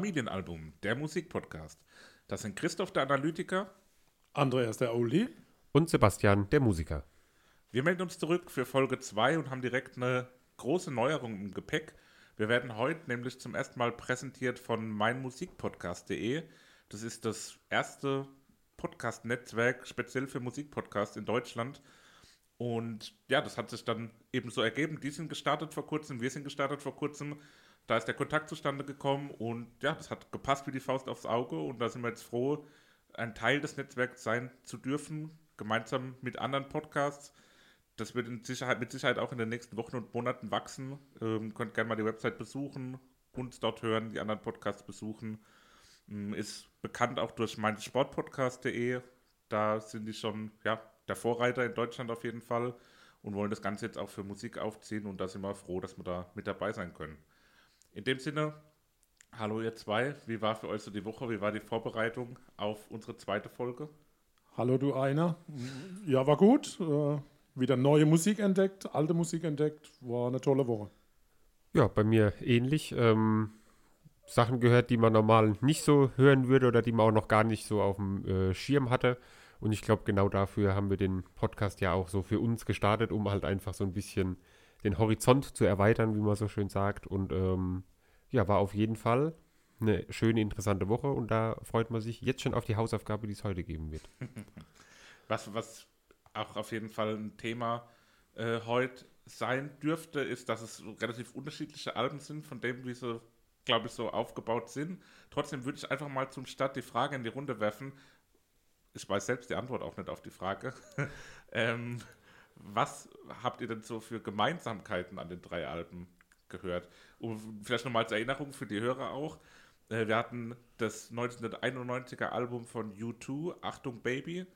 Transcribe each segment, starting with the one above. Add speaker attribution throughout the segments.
Speaker 1: Familienalbum, der Musikpodcast. Das sind Christoph der Analytiker,
Speaker 2: Andreas der Oli
Speaker 3: und Sebastian der Musiker.
Speaker 1: Wir melden uns zurück für Folge 2 und haben direkt eine große Neuerung im Gepäck. Wir werden heute nämlich zum ersten Mal präsentiert von meinmusikpodcast.de. Das ist das erste Podcast-Netzwerk speziell für Musikpodcasts in Deutschland. Und ja, das hat sich dann eben so ergeben. Die sind gestartet vor kurzem, wir sind gestartet vor kurzem da ist der Kontakt zustande gekommen und ja, das hat gepasst wie die Faust aufs Auge und da sind wir jetzt froh, ein Teil des Netzwerks sein zu dürfen, gemeinsam mit anderen Podcasts. Das wird Sicherheit, mit Sicherheit auch in den nächsten Wochen und Monaten wachsen. Ähm, könnt gerne mal die Website besuchen, uns dort hören, die anderen Podcasts besuchen. Ähm, ist bekannt auch durch meinsportpodcast.de. Da sind die schon ja, der Vorreiter in Deutschland auf jeden Fall und wollen das Ganze jetzt auch für Musik aufziehen und da sind wir froh, dass wir da mit dabei sein können. In dem Sinne, hallo ihr zwei, wie war für euch so die Woche, wie war die Vorbereitung auf unsere zweite Folge?
Speaker 2: Hallo du einer. Ja, war gut. Äh, wieder neue Musik entdeckt, alte Musik entdeckt. War eine tolle Woche.
Speaker 3: Ja, bei mir ähnlich. Ähm, Sachen gehört, die man normal nicht so hören würde oder die man auch noch gar nicht so auf dem äh, Schirm hatte. Und ich glaube, genau dafür haben wir den Podcast ja auch so für uns gestartet, um halt einfach so ein bisschen den Horizont zu erweitern, wie man so schön sagt. Und ähm, ja, war auf jeden Fall eine schöne, interessante Woche und da freut man sich jetzt schon auf die Hausaufgabe, die es heute geben wird.
Speaker 1: Was, was auch auf jeden Fall ein Thema äh, heute sein dürfte, ist, dass es relativ unterschiedliche Alben sind, von dem, wie sie, glaube ich, so aufgebaut sind. Trotzdem würde ich einfach mal zum Start die Frage in die Runde werfen. Ich weiß selbst die Antwort auch nicht auf die Frage. ähm, was habt ihr denn so für Gemeinsamkeiten an den drei Alben gehört? Und vielleicht nochmal als Erinnerung für die Hörer auch. Äh, wir hatten das 1991er Album von U2, Achtung Baby,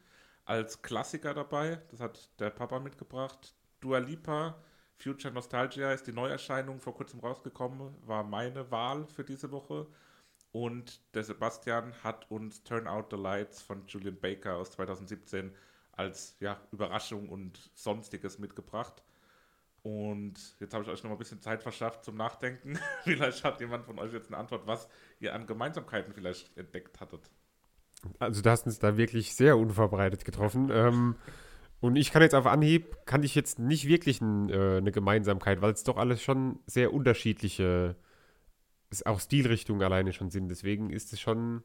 Speaker 1: als Klassiker dabei. Das hat der Papa mitgebracht. Dua Lipa, Future Nostalgia ist die Neuerscheinung vor kurzem rausgekommen, war meine Wahl für diese Woche. Und der Sebastian hat uns Turn Out the Lights von Julian Baker aus 2017 als ja, Überraschung und Sonstiges mitgebracht. Und jetzt habe ich euch noch mal ein bisschen Zeit verschafft zum Nachdenken. vielleicht hat jemand von euch jetzt eine Antwort, was ihr an Gemeinsamkeiten vielleicht entdeckt hattet.
Speaker 3: Also du hast uns da wirklich sehr unvorbereitet getroffen. ähm, und ich kann jetzt auf Anhieb, kann ich jetzt nicht wirklich ein, äh, eine Gemeinsamkeit, weil es doch alles schon sehr unterschiedliche, auch Stilrichtungen alleine schon sind. Deswegen ist es schon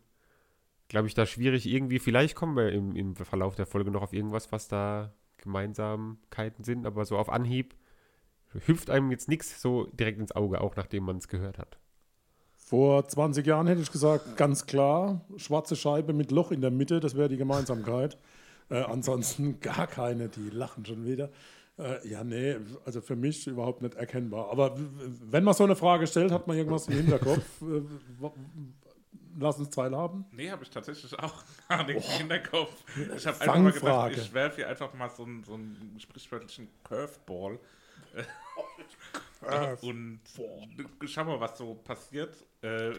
Speaker 3: glaube ich, da schwierig irgendwie. Vielleicht kommen wir im, im Verlauf der Folge noch auf irgendwas, was da Gemeinsamkeiten sind, aber so auf Anhieb hüpft einem jetzt nichts so direkt ins Auge, auch nachdem man es gehört hat.
Speaker 2: Vor 20 Jahren hätte ich gesagt, ganz klar, schwarze Scheibe mit Loch in der Mitte, das wäre die Gemeinsamkeit. Äh, ansonsten gar keine, die lachen schon wieder. Äh, ja, nee, also für mich überhaupt nicht erkennbar. Aber wenn man so eine Frage stellt, hat man irgendwas im Hinterkopf. Äh, lass uns zwei haben?
Speaker 1: Nee, habe ich tatsächlich auch gar nichts oh. im Hinterkopf. Ich habe einfach mal gedacht, ich werfe hier einfach mal so einen, so einen sprichwörtlichen Curveball. Curve. Und schau mal, was so passiert. Äh,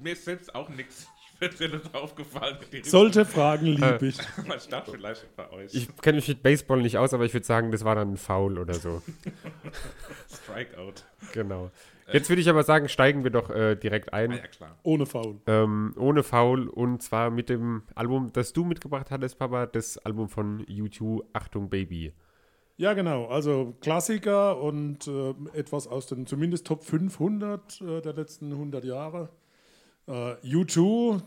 Speaker 1: mir ist selbst auch nichts Spezielles aufgefallen.
Speaker 2: Solche Fragen liebe ich.
Speaker 1: Man startet vielleicht bei euch.
Speaker 3: Ich kenne mich mit Baseball nicht aus, aber ich würde sagen, das war dann ein Foul oder so.
Speaker 1: Strikeout.
Speaker 3: Genau. Jetzt würde ich aber sagen, steigen wir doch äh, direkt ein. Ah,
Speaker 1: ja, klar.
Speaker 2: Ohne Foul.
Speaker 3: Ähm, ohne Foul und zwar mit dem Album, das du mitgebracht hattest, Papa, das Album von U2, Achtung Baby.
Speaker 2: Ja, genau. Also Klassiker und äh, etwas aus den zumindest Top 500 äh, der letzten 100 Jahre. Uh, U2,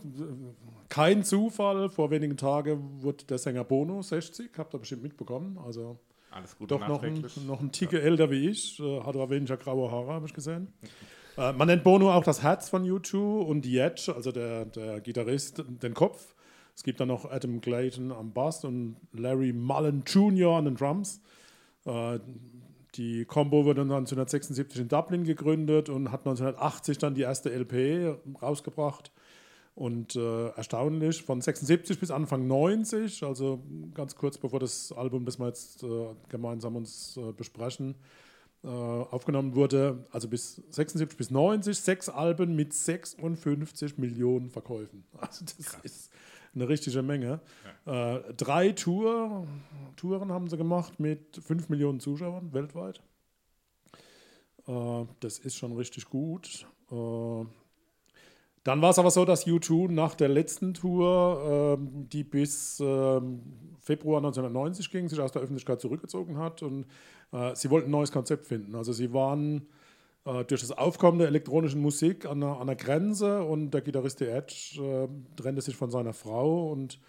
Speaker 2: kein Zufall, vor wenigen Tagen wurde der Sänger Bono 60, habt ihr bestimmt mitbekommen. Also
Speaker 1: Alles gut
Speaker 2: doch noch ein, noch ein Ticke ja. älter wie ich, uh, hat aber weniger graue Haare, habe ich gesehen. uh, man nennt Bono auch das Herz von U2 und die Edge, also der, der Gitarrist, den Kopf. Es gibt dann noch Adam Clayton am Bass und Larry Mullen Jr. an den Drums. Die Combo wurde 1976 in Dublin gegründet und hat 1980 dann die erste LP rausgebracht. Und äh, erstaunlich, von 76 bis Anfang 90, also ganz kurz bevor das Album, das wir jetzt äh, gemeinsam uns äh, besprechen, äh, aufgenommen wurde, also bis 76 bis 90, sechs Alben mit 56 Millionen Verkäufen. Also das Krass. ist eine richtige Menge. Ja. Äh, drei Tour, Touren haben sie gemacht mit 5 Millionen Zuschauern weltweit. Äh, das ist schon richtig gut. Dann war es aber so, dass U2 nach der letzten Tour, ähm, die bis ähm, Februar 1990 ging, sich aus der Öffentlichkeit zurückgezogen hat und äh, sie wollten ein neues Konzept finden. Also sie waren äh, durch das Aufkommen der elektronischen Musik an der, an der Grenze und der Gitarrist Edge äh, trennte sich von seiner Frau und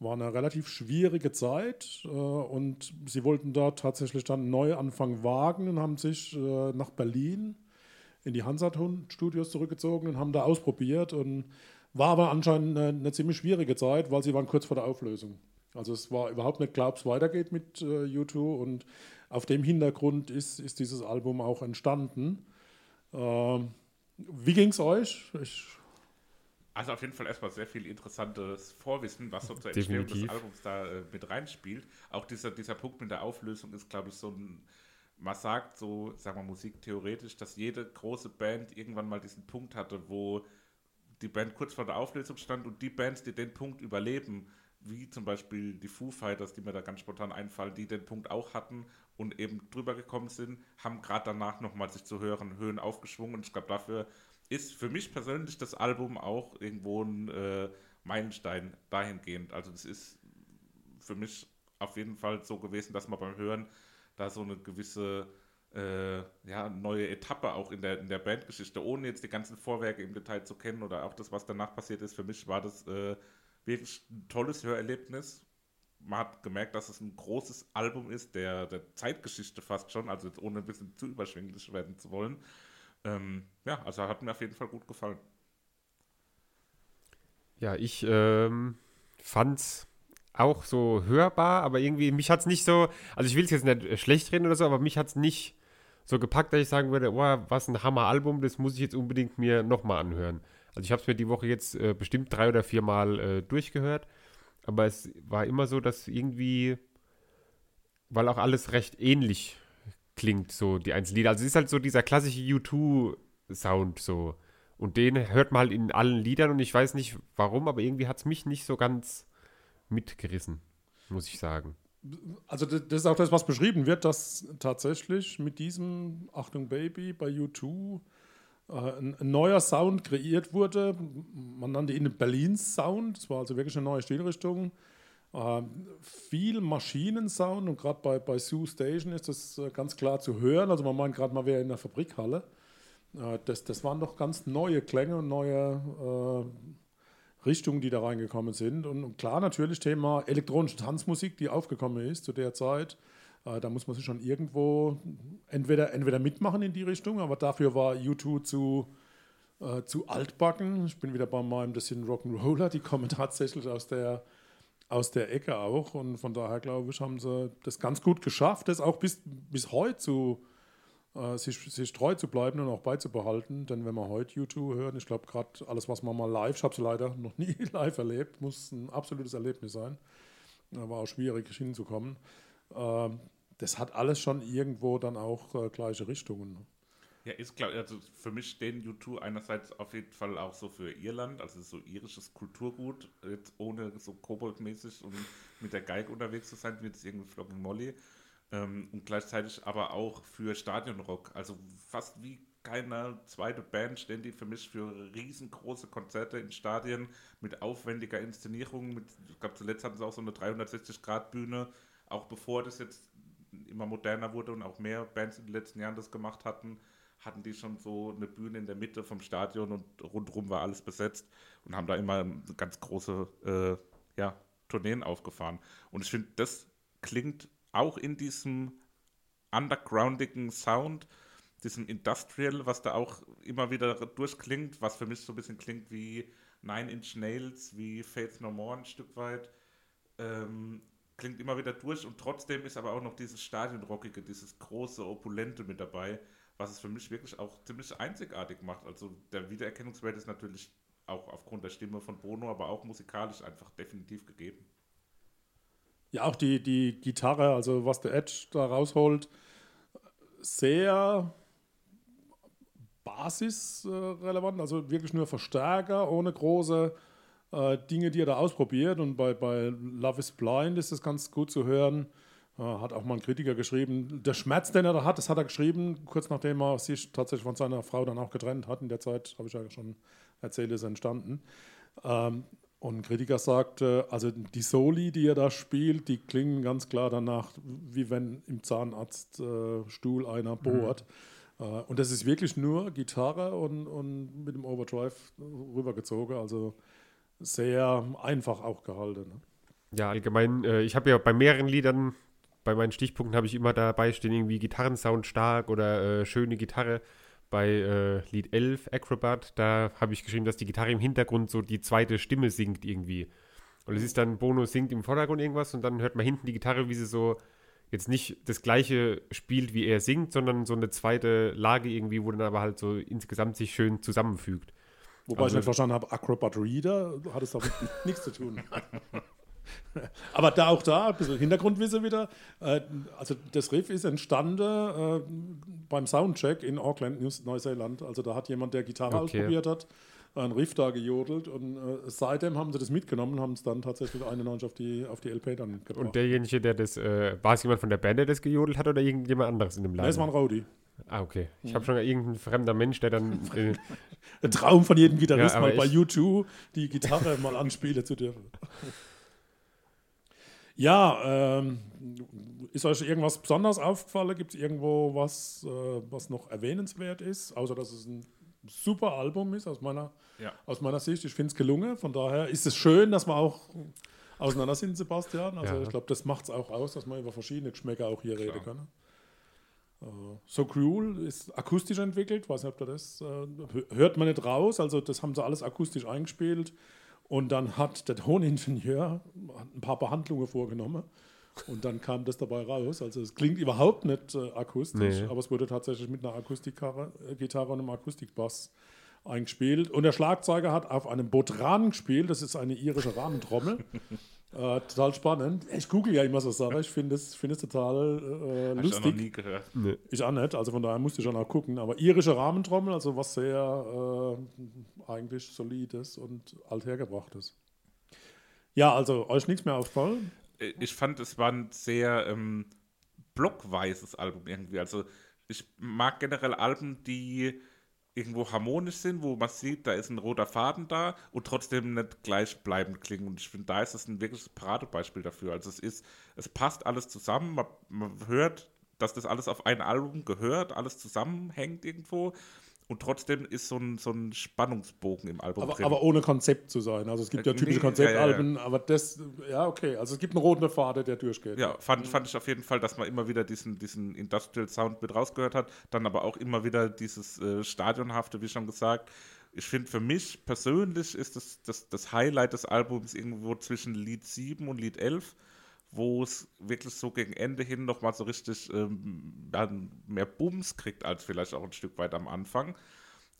Speaker 2: war eine relativ schwierige Zeit äh, und sie wollten dort tatsächlich dann einen Neuanfang wagen und haben sich äh, nach Berlin in die Hansaton-Studios zurückgezogen und haben da ausprobiert und war aber anscheinend eine, eine, ziemlich schwierige Zeit, weil sie waren kurz vor der Auflösung. Also es war überhaupt nicht klar, ob es weitergeht mit äh, U2 und auf dem Hintergrund ist, ist dieses Album auch entstanden. Ähm, wie ging es euch? Ich
Speaker 1: also auf jeden Fall erstmal sehr viel interessantes Vorwissen, was so zur Entstehung Definitiv. des Albums da äh, mit reinspielt. Auch dieser, dieser Punkt mit der Auflösung ist, glaube ich, so ein, man sagt so, sagen wir musiktheoretisch, dass jede große Band irgendwann mal diesen Punkt hatte, wo die Band kurz vor der Auflösung stand und die Bands, die den Punkt überleben, wie zum Beispiel die Foo Fighters, die mir da ganz spontan einfallen, die den Punkt auch hatten und eben drüber gekommen sind, haben gerade danach nochmal sich zu höheren Höhen aufgeschwungen und ich glaube, dafür ist für mich persönlich das Album auch irgendwo ein äh, Meilenstein dahingehend. Also das ist für mich auf jeden Fall so gewesen, dass man beim Hören da so eine gewisse äh, ja, neue Etappe auch in der, in der Bandgeschichte, ohne jetzt die ganzen Vorwerke im Detail zu kennen oder auch das, was danach passiert ist, für mich war das äh, wirklich ein tolles Hörerlebnis. Man hat gemerkt, dass es ein großes Album ist, der, der Zeitgeschichte fast schon, also jetzt ohne ein bisschen zu überschwänglich werden zu wollen. Ähm, ja, also hat mir auf jeden Fall gut gefallen.
Speaker 3: Ja, ich ähm, fand's auch so hörbar, aber irgendwie, mich hat es nicht so, also ich will es jetzt nicht schlecht reden oder so, aber mich hat es nicht so gepackt, dass ich sagen würde, oh, was ein Hammer-Album, das muss ich jetzt unbedingt mir nochmal anhören. Also ich habe es mir die Woche jetzt äh, bestimmt drei oder vier Mal äh, durchgehört, aber es war immer so, dass irgendwie, weil auch alles recht ähnlich klingt, so die einzelnen Lieder. Also es ist halt so dieser klassische U2-Sound so. Und den hört man halt in allen Liedern und ich weiß nicht warum, aber irgendwie hat es mich nicht so ganz mitgerissen, muss ich sagen.
Speaker 2: Also das ist auch das, was beschrieben wird, dass tatsächlich mit diesem Achtung Baby bei U2 äh, ein, ein, neuer Sound kreiert wurde. Man nannte ihn Berlins Sound. Das war also wirklich eine neue Stilrichtung. Äh, viel Maschinensound und gerade bei, bei Sioux Station ist das äh, ganz klar zu hören. Also man meint gerade, man wäre in der Fabrikhalle. Äh, das, das waren doch ganz neue Klänge und neue äh, Richtungen, die da reingekommen sind. Und, klar natürlich Thema elektronische Tanzmusik, die aufgekommen ist zu der Zeit. Äh, da muss man sich schon irgendwo entweder, entweder mitmachen in die Richtung, aber dafür war U2 zu, äh, zu altbacken. Ich bin wieder bei meinem, das sind Rock'n'Roller, die kommen tatsächlich aus der aus der Ecke auch. Und von daher, glaube ich, haben sie das ganz gut geschafft, das auch bis, bis heute zu, äh, sich, sich treu zu bleiben und auch beizubehalten. Denn wenn man heute YouTube hören, ich glaube, gerade alles, was man mal live, ich habe es leider noch nie live erlebt, muss ein absolutes Erlebnis sein. War auch schwierig hinzukommen. Äh, das hat alles schon irgendwo dann auch äh, gleiche Richtungen.
Speaker 1: Ja, ist klar. Also für mich stehen U2 einerseits auf jeden Fall auch so für Irland, also so irisches Kulturgut, jetzt ohne so koboldmäßig und mit der Geige unterwegs zu sein, wie jetzt irgendwie Flogging Molly. Ähm, und gleichzeitig aber auch für Stadionrock. Also fast wie keine zweite Band stehen die für mich für riesengroße Konzerte in Stadien mit aufwendiger Inszenierung. Mit, ich glaube, zuletzt hatten sie auch so eine 360-Grad-Bühne, auch bevor das jetzt immer moderner wurde und auch mehr Bands in den letzten Jahren das gemacht hatten hatten die schon so eine Bühne in der Mitte vom Stadion und rundherum war alles besetzt und haben da immer ganz große äh, ja, Tourneen aufgefahren. Und ich finde, das klingt auch in diesem undergroundigen Sound, diesem Industrial, was da auch immer wieder durchklingt, was für mich so ein bisschen klingt wie Nine Inch Nails, wie Faith No More ein Stück weit. Ähm, klingt immer wieder durch und trotzdem ist aber auch noch dieses Stadionrockige, dieses große, opulente mit dabei, was es für mich wirklich auch ziemlich einzigartig macht. Also der Wiedererkennungswert ist natürlich auch aufgrund der Stimme von Bono, aber auch musikalisch einfach definitiv gegeben.
Speaker 2: Ja, auch die, die Gitarre, also was der Edge da rausholt, sehr basisrelevant, also wirklich nur Verstärker, ohne große äh, Dinge, die er da ausprobiert. Und bei, bei Love is Blind ist es ganz gut zu hören, Äh, hat auch mal ein Kritiker geschrieben, der Schmerz, den er da hat, das hat er geschrieben, kurz nachdem er sich tatsächlich von seiner Frau dann auch getrennt hat. In der Zeit, habe ich ja schon erzählt, ist entstanden. Ähm, und ein Kritiker sagte, also die Soli, die er da spielt, die klingen ganz klar danach, wie wenn im Zahnarztstuhl äh, einer bohrt. Mhm. Und das ist wirklich nur Gitarre und, und mit dem Overdrive rübergezogen. Also sehr einfach auch gehalten. Ne?
Speaker 3: Ja, allgemein, äh, ich habe ja bei mehreren Liedern bei meinen Stichpunkten habe ich immer dabei stehen, irgendwie Gitarrensound stark oder äh, schöne Gitarre. Bei äh, Lied 11, Acrobat, da habe ich geschrieben, dass die Gitarre im Hintergrund so die zweite Stimme singt irgendwie. Und es ist dann, Bono singt im Vordergrund irgendwas und dann hört man hinten die Gitarre, wie sie so jetzt nicht das gleiche spielt, wie er singt, sondern so eine zweite Lage irgendwie, wo dann aber halt so insgesamt sich schön zusammenfügt.
Speaker 2: Wobei also, ich nicht verstanden habe, Acrobat Reader hat es damit nichts zu tun. Aber da auch da, ein bisschen Hintergrundwissen wieder. Äh, also das Riff ist entstanden äh, beim Soundcheck in Auckland, Neuseeland. Also da hat jemand, der Gitarre okay. ausprobiert hat, einen Riff da gejodelt und äh, seitdem haben sie das mitgenommen und haben es dann tatsächlich 91 auf die, auf die LP dann
Speaker 3: gebracht. Und derjenige, der das, äh, war es jemand von der Band, der das gejodelt hat oder irgendjemand anderes in dem Laden?
Speaker 2: Es war ein Rowdy.
Speaker 3: Ah, okay. Ich habe schon irgendein fremder Mensch, der dann.
Speaker 2: Äh, ein Traum von jedem Gitarrist, ja, mal bei U2 die Gitarre mal anspielen zu dürfen. Ja, ähm, ist euch irgendwas besonders aufgefallen? Gibt es irgendwo was, äh, was noch erwähnenswert ist, außer dass es ein super Album ist aus meiner, ja. aus meiner Sicht? Ich finde es gelungen. Von daher ist es schön, dass wir auch auseinander sind, Sebastian. Also ja. ich glaube, das macht es auch aus, dass wir über verschiedene Geschmäcker auch hier Klar. reden können. Uh, so Cruel ist akustisch entwickelt, weiß nicht, ob ihr das uh, hört man nicht raus, also das haben sie alles akustisch eingespielt. Und dann hat der Toningenieur ein paar Behandlungen vorgenommen. Und dann kam das dabei raus. Also es klingt überhaupt nicht äh, akustisch, nee. aber es wurde tatsächlich mit einer Akustikgitarre äh, und einem Akustikbass eingespielt. Und der Schlagzeuger hat auf einem Botran gespielt, das ist eine irische Rahmentrommel. Äh, total spannend. Ich google ja immer so Sachen. Ich finde es find total äh, lustig. Ich auch noch nie gehört. Nee. Ich auch nicht. Also von daher musste ich schon auch gucken. Aber irische Rahmentrommel, also was sehr äh, eigentlich solides und althergebrachtes. Ja, also euch nichts mehr auffallen?
Speaker 1: Ich fand, es war ein sehr ähm, blockweises Album irgendwie. Also ich mag generell Alben, die irgendwo harmonisch sind, wo man sieht, da ist ein roter Faden da und trotzdem nicht gleichbleibend klingen. Und ich finde, da ist es ein wirkliches Paradebeispiel dafür. Also es ist, es passt alles zusammen, man, man hört, dass das alles auf ein Album gehört, alles zusammenhängt irgendwo und trotzdem ist so ein, so ein Spannungsbogen im Album
Speaker 2: aber, drin. Aber ohne Konzept zu sein. Also es gibt ja äh, typische nee, Konzeptalben, ja, ja, ja. aber das, ja, okay. Also es gibt einen roten Faden, der durchgeht.
Speaker 1: Ja, fand, fand ich auf jeden Fall, dass man immer wieder diesen, diesen Industrial Sound mit rausgehört hat. Dann aber auch immer wieder dieses äh, Stadionhafte, wie schon gesagt. Ich finde, für mich persönlich ist das, das, das Highlight des Albums irgendwo zwischen Lied 7 und Lied 11 wo es wirklich so gegen Ende hin nochmal so richtig ähm, mehr Bums kriegt, als vielleicht auch ein Stück weit am Anfang.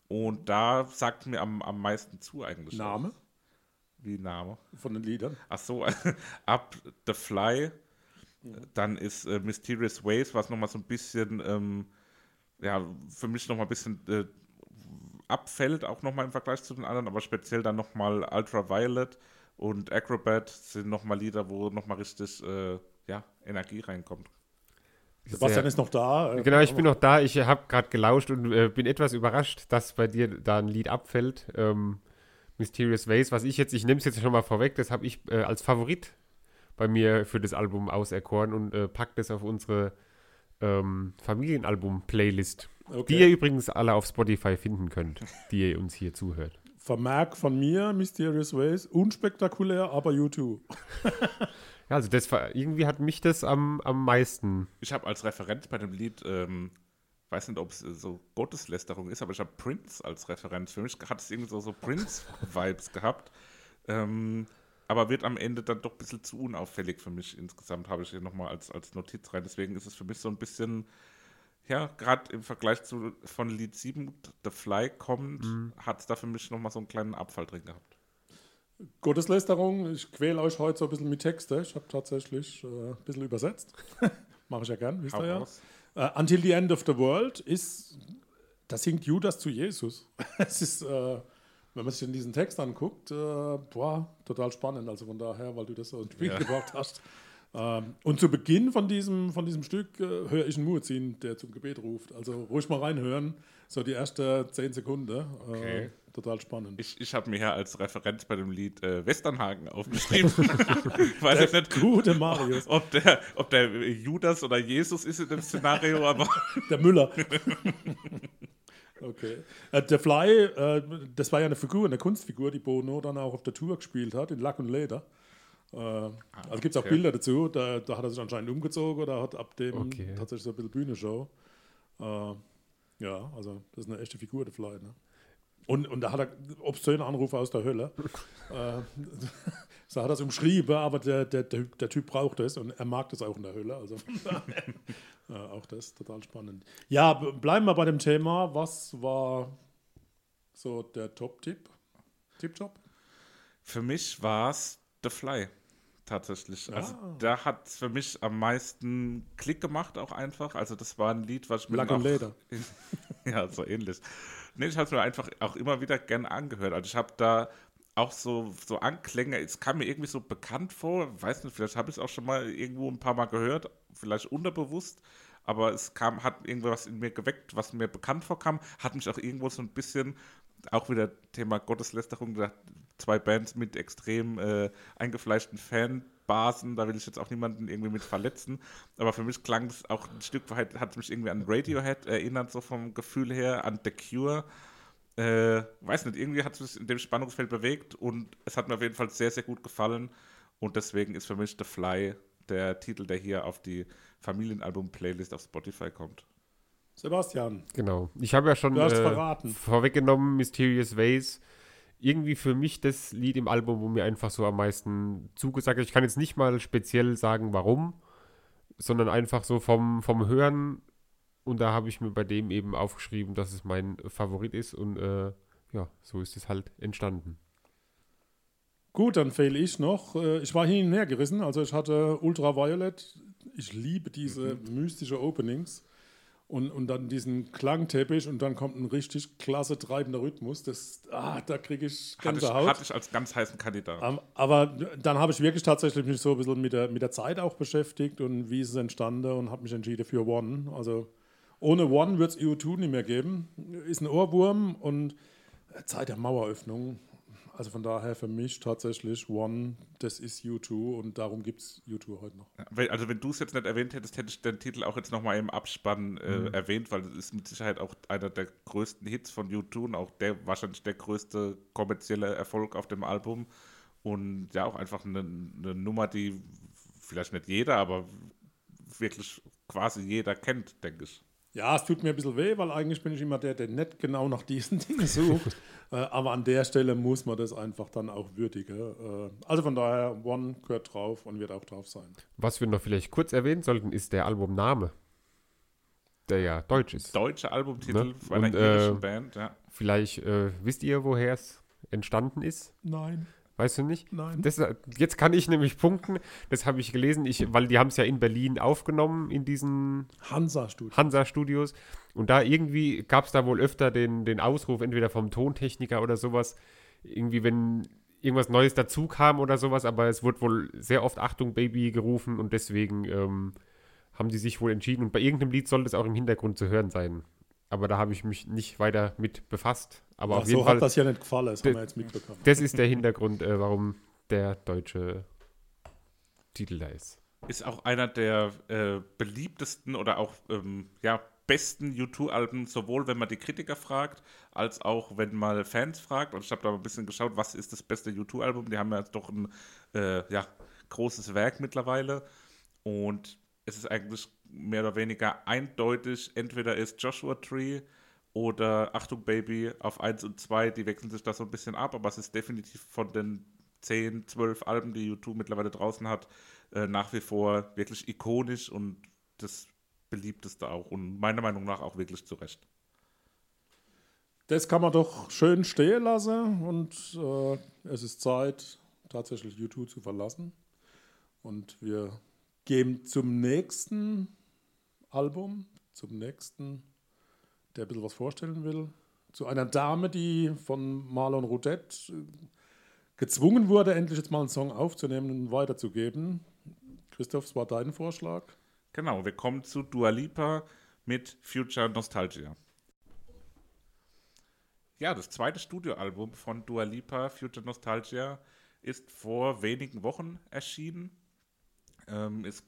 Speaker 1: Und da sagt mir am, am meisten zu eigentlich.
Speaker 2: Name?
Speaker 1: Auch. Wie Name?
Speaker 2: Von den Liedern.
Speaker 1: Ach so, Up the Fly. Dann ist äh, Mysterious Ways, was nochmal so ein bisschen, ähm, ja, für mich nochmal ein bisschen äh, abfällt, auch nochmal im Vergleich zu den anderen, aber speziell dann nochmal Ultraviolet und Acrobat sind nochmal Lieder, wo nochmal richtig äh, ja, Energie reinkommt.
Speaker 2: Sebastian ist noch da.
Speaker 3: Äh, genau, ich bin noch da. Ich habe gerade gelauscht und äh, bin etwas überrascht, dass bei dir da ein Lied abfällt. Ähm, Mysterious Ways, was ich jetzt, ich nehme es jetzt schon mal vorweg, das habe ich äh, als Favorit bei mir für das Album auserkoren und äh, packe das auf unsere ähm, Familienalbum-Playlist, okay. die ihr übrigens alle auf Spotify finden könnt, die ihr uns hier zuhört.
Speaker 2: Vermerk von mir, Mysterious Ways, unspektakulär, aber YouTube.
Speaker 3: ja, also das irgendwie hat mich das am, am meisten.
Speaker 1: Ich habe als Referenz bei dem Lied, ähm, weiß nicht, ob es so Gotteslästerung ist, aber ich habe Prince als Referenz. Für mich hat es irgendwie so, so Prince-Vibes gehabt. Ähm, aber wird am Ende dann doch ein bisschen zu unauffällig für mich insgesamt, habe ich hier nochmal als, als Notiz rein. Deswegen ist es für mich so ein bisschen ja, gerade im Vergleich zu von Lied 7, The Fly kommt, mhm. hat es da für mich nochmal so einen kleinen Abfall drin gehabt.
Speaker 2: Gotteslästerung, ich quäle euch heute so ein bisschen mit Texte. Ich habe tatsächlich äh, ein bisschen übersetzt. Mache ich ja gern, wisst ihr ja. Uh, Until the End of the World ist, da singt Judas zu Jesus. es ist, äh, wenn man sich in diesen Text anguckt, äh, boah, total spannend. Also von daher, weil du das so ins Spiel ja. gebracht hast, Ähm, und zu Beginn von diesem, von diesem Stück äh, höre ich einen Muezzin, der zum Gebet ruft. Also ruhig mal reinhören, so die ersten zehn Sekunden. Äh,
Speaker 1: Okay.
Speaker 2: total spannend.
Speaker 1: Ich, ich habe mir hier als Referenz bei dem Lied äh, Westernhagen aufgeschrieben. Weiß
Speaker 2: der
Speaker 1: nicht,
Speaker 2: gute Marius,
Speaker 1: ob der, ob der Judas oder Jesus ist in dem Szenario, aber
Speaker 2: der Müller. okay. Äh, der Fly, äh, das war ja eine Figur, eine Kunstfigur, die Bono dann auch auf der Tour gespielt hat, in Lack und Leder. Äh, also gibt es auch
Speaker 1: okay.
Speaker 2: Bilder dazu, da, da hat er sich anscheinend umgezogen oder hat ab dem
Speaker 3: Okay.
Speaker 2: tatsächlich so ein bisschen Bühnenshow. Äh, ja, also das ist eine echte Figur, der Fly. Ne? Und, und da hat er obszöne Anrufe aus der Hölle. äh, so hat er es umschrieben, aber der, der, der, Typ braucht es und er mag das auch in der Hölle. Also äh, auch das total spannend. Ja, bleiben wir bei dem Thema. Was war so der Top-Tipp? Tipp-Top?
Speaker 1: für mich war es The Fly. Tatsächlich. Also
Speaker 2: Ah.
Speaker 1: da hat es für mich am meisten Klick gemacht, auch einfach. Also das war ein Lied, was ich mir
Speaker 2: Lack und
Speaker 1: auch
Speaker 2: Leder.
Speaker 1: ja, so ähnlich. Nee, ich habe es mir einfach auch immer wieder gern angehört. Also ich habe da auch so, so Anklänge, es kam mir irgendwie so bekannt vor, weiß nicht, vielleicht habe ich es auch schon mal irgendwo ein paar Mal gehört, vielleicht unterbewusst, aber es kam, hat irgendwas in mir geweckt, was mir bekannt vorkam, hat mich auch irgendwo so ein bisschen, auch wieder Thema Gotteslästerung, da- zwei Bands mit extrem äh, eingefleischten Fanbasen, da will ich jetzt auch niemanden irgendwie mit verletzen, aber für mich klang es auch ein Stück weit, hat es mich irgendwie an Radiohead erinnert, so vom Gefühl her, an The Cure. Äh, weiß nicht, irgendwie hat es mich in dem Spannungsfeld bewegt und es hat mir auf jeden Fall sehr, sehr gut gefallen. Und deswegen ist für mich The Fly der Titel, der hier auf die Familienalbum-Playlist auf Spotify kommt.
Speaker 2: Sebastian,
Speaker 3: Genau. Ich habe ja schon
Speaker 2: Du hast
Speaker 3: äh,
Speaker 2: verraten.
Speaker 3: vorweggenommen, Mysterious Ways. Irgendwie für mich das Lied im Album, wo mir einfach so am meisten zugesagt hat. Ich kann jetzt nicht mal speziell sagen, warum, sondern einfach so vom, vom Hören. Und da habe ich mir bei dem eben aufgeschrieben, dass es mein Favorit ist. Und äh, ja, so ist es halt entstanden.
Speaker 2: Gut, dann fehle ich noch. Äh, Ich war hin und her gerissen. Also ich hatte Ultraviolet. Ich liebe diese mystische Openings. Und, und dann diesen Klangteppich und dann kommt ein richtig klasse treibender Rhythmus. Das, ah, da kriege ich
Speaker 1: Hatte ich,
Speaker 2: Gänsehaut.
Speaker 1: hatte ich als ganz heißen Kandidat.
Speaker 2: Ähm, Aber dann habe ich wirklich tatsächlich mich so ein bisschen mit der, mit der Zeit auch beschäftigt und wie es entstanden und habe mich entschieden für One. Also ohne One wird es EU2 nicht mehr geben. Ist ein Ohrwurm und Zeit der Maueröffnung. Also von daher für mich tatsächlich One, das ist U2 und darum gibt es U2 heute noch.
Speaker 1: Also wenn du es jetzt nicht erwähnt hättest, hätte ich den Titel auch jetzt nochmal im Abspann äh, erwähnt, weil das ist mit Sicherheit auch einer der größten Hits von U2 und auch der wahrscheinlich der größte kommerzielle Erfolg auf dem Album. Und ja, auch einfach eine, eine Nummer, die vielleicht nicht jeder, aber wirklich quasi jeder kennt, denke ich.
Speaker 2: Ja, es tut mir ein bisschen weh, weil eigentlich bin ich immer der, der nicht genau nach diesen Dingen sucht. äh, aber an der Stelle muss man das einfach dann auch würdigen. Äh, also von daher, One gehört drauf und wird auch drauf sein.
Speaker 3: Was wir noch vielleicht kurz erwähnen sollten, ist der Albumname. Der ja deutsch ist.
Speaker 1: Deutscher Albumtitel
Speaker 3: Ne?
Speaker 1: von einer
Speaker 3: Und, äh,
Speaker 1: irischen Band, ja.
Speaker 3: Vielleicht äh, wisst ihr, woher es entstanden ist?
Speaker 2: Nein,
Speaker 3: Weißt du nicht?
Speaker 2: nein.
Speaker 3: Das, jetzt kann ich nämlich punkten. Das habe ich gelesen, ich, weil die haben es ja in Berlin aufgenommen, in diesen
Speaker 2: Hansa-Studio.
Speaker 3: Hansa-Studios. Und da irgendwie gab es da wohl öfter den, den Ausruf, entweder vom Tontechniker oder sowas, irgendwie, wenn irgendwas Neues dazu kam oder sowas, aber es wurde wohl sehr oft Achtung Baby gerufen und deswegen ähm, haben die sich wohl entschieden. Und bei irgendeinem Lied sollte es auch im Hintergrund zu hören sein. Aber da habe ich mich nicht weiter mit befasst. Aber
Speaker 2: Ach,
Speaker 3: auf jeden
Speaker 2: so
Speaker 3: Fall,
Speaker 2: hat das ja nicht gefallen, das haben wir jetzt mitbekommen.
Speaker 3: das ist der Hintergrund, äh, warum der deutsche Titel da ist.
Speaker 1: Ist auch einer der äh, beliebtesten oder auch ähm, ja, besten U2-Alben, sowohl wenn man die Kritiker fragt, als auch wenn man Fans fragt. Und ich habe da mal ein bisschen geschaut, was ist das beste U2-Album? Die haben ja jetzt doch ein äh, ja, großes Werk mittlerweile. Und es ist eigentlich mehr oder weniger eindeutig, entweder ist Joshua Tree oder Achtung Baby auf 1 und 2, die wechseln sich da so ein bisschen ab, aber es ist definitiv von den 10, 12 Alben, die U2 mittlerweile draußen hat, äh, nach wie vor wirklich ikonisch und das beliebteste auch und meiner Meinung nach auch wirklich zu Recht.
Speaker 2: Das kann man doch schön stehen lassen und äh, es ist Zeit, tatsächlich YouTube zu verlassen. Und wir gehen zum nächsten Album, zum nächsten, der ein bisschen was vorstellen will. Zu einer Dame, die von Marlon Roudette äh, gezwungen wurde, endlich jetzt mal einen Song aufzunehmen und weiterzugeben. Christoph, was war dein Vorschlag?
Speaker 1: Genau, wir kommen zu Dua Lipa mit Future Nostalgia. Ja, das zweite Studioalbum von Dua Lipa, Future Nostalgia, ist vor wenigen Wochen erschienen. Ähm, ist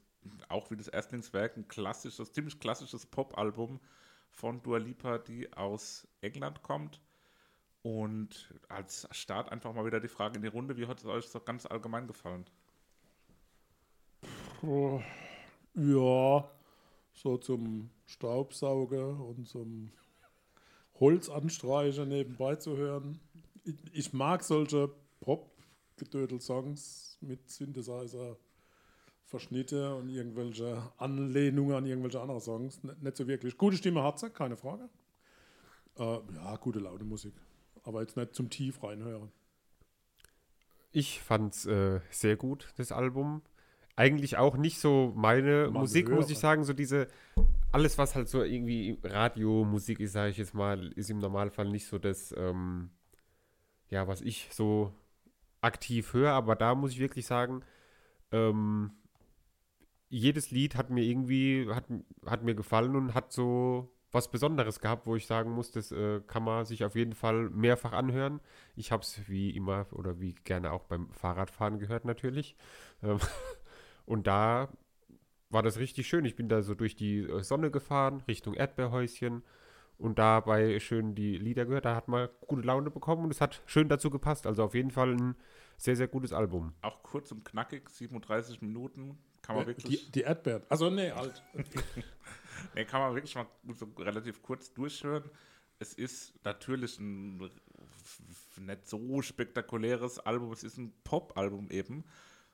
Speaker 1: auch wie das Erstlingswerk ein klassisches, ziemlich klassisches Pop-Album von Dua Lipa, die aus England kommt. Und als Start einfach mal wieder die Frage in die Runde, wie hat es euch so ganz allgemein gefallen?
Speaker 2: Oh, ja, so zum Staubsauger und zum Holzanstreicher nebenbei zu hören. Ich, ich mag solche Pop-Gedödel-Songs mit Synthesizer. Verschnitte und irgendwelche Anlehnungen an irgendwelche andere Songs. Nicht, nicht so wirklich. Gute Stimme hat sie, keine Frage. Äh, ja, gute laute Musik. Aber jetzt nicht zum Tief reinhören.
Speaker 3: Ich fand es äh, sehr gut, das Album. Eigentlich auch nicht so meine
Speaker 2: Mal
Speaker 3: Musik,
Speaker 2: hören.
Speaker 3: muss ich sagen. So diese, alles, was halt so irgendwie Radiomusik ist, sage ich jetzt mal, ist im Normalfall nicht so das, ähm, ja, was ich so aktiv höre. Aber da muss ich wirklich sagen, ähm, jedes Lied hat mir irgendwie, hat, hat mir gefallen und hat so was Besonderes gehabt, wo ich sagen muss, das äh, kann man sich auf jeden Fall mehrfach anhören. Ich habe es wie immer oder wie gerne auch beim Fahrradfahren gehört natürlich. Ähm, und da war das richtig schön. Ich bin da so durch die äh, Sonne gefahren, Richtung Erdbeerhäuschen und dabei schön die Lieder gehört. Da hat man gute Laune bekommen und es hat schön dazu gepasst. Also auf jeden Fall ein sehr, sehr gutes Album.
Speaker 1: Auch kurz und knackig, 37 Minuten, kann man wirklich,
Speaker 2: Die, die Erdbeeren. Also, nee, alt.
Speaker 1: nee, kann man wirklich mal so relativ kurz durchhören. Es ist natürlich ein nicht so spektakuläres Album, es ist ein Pop-Album eben.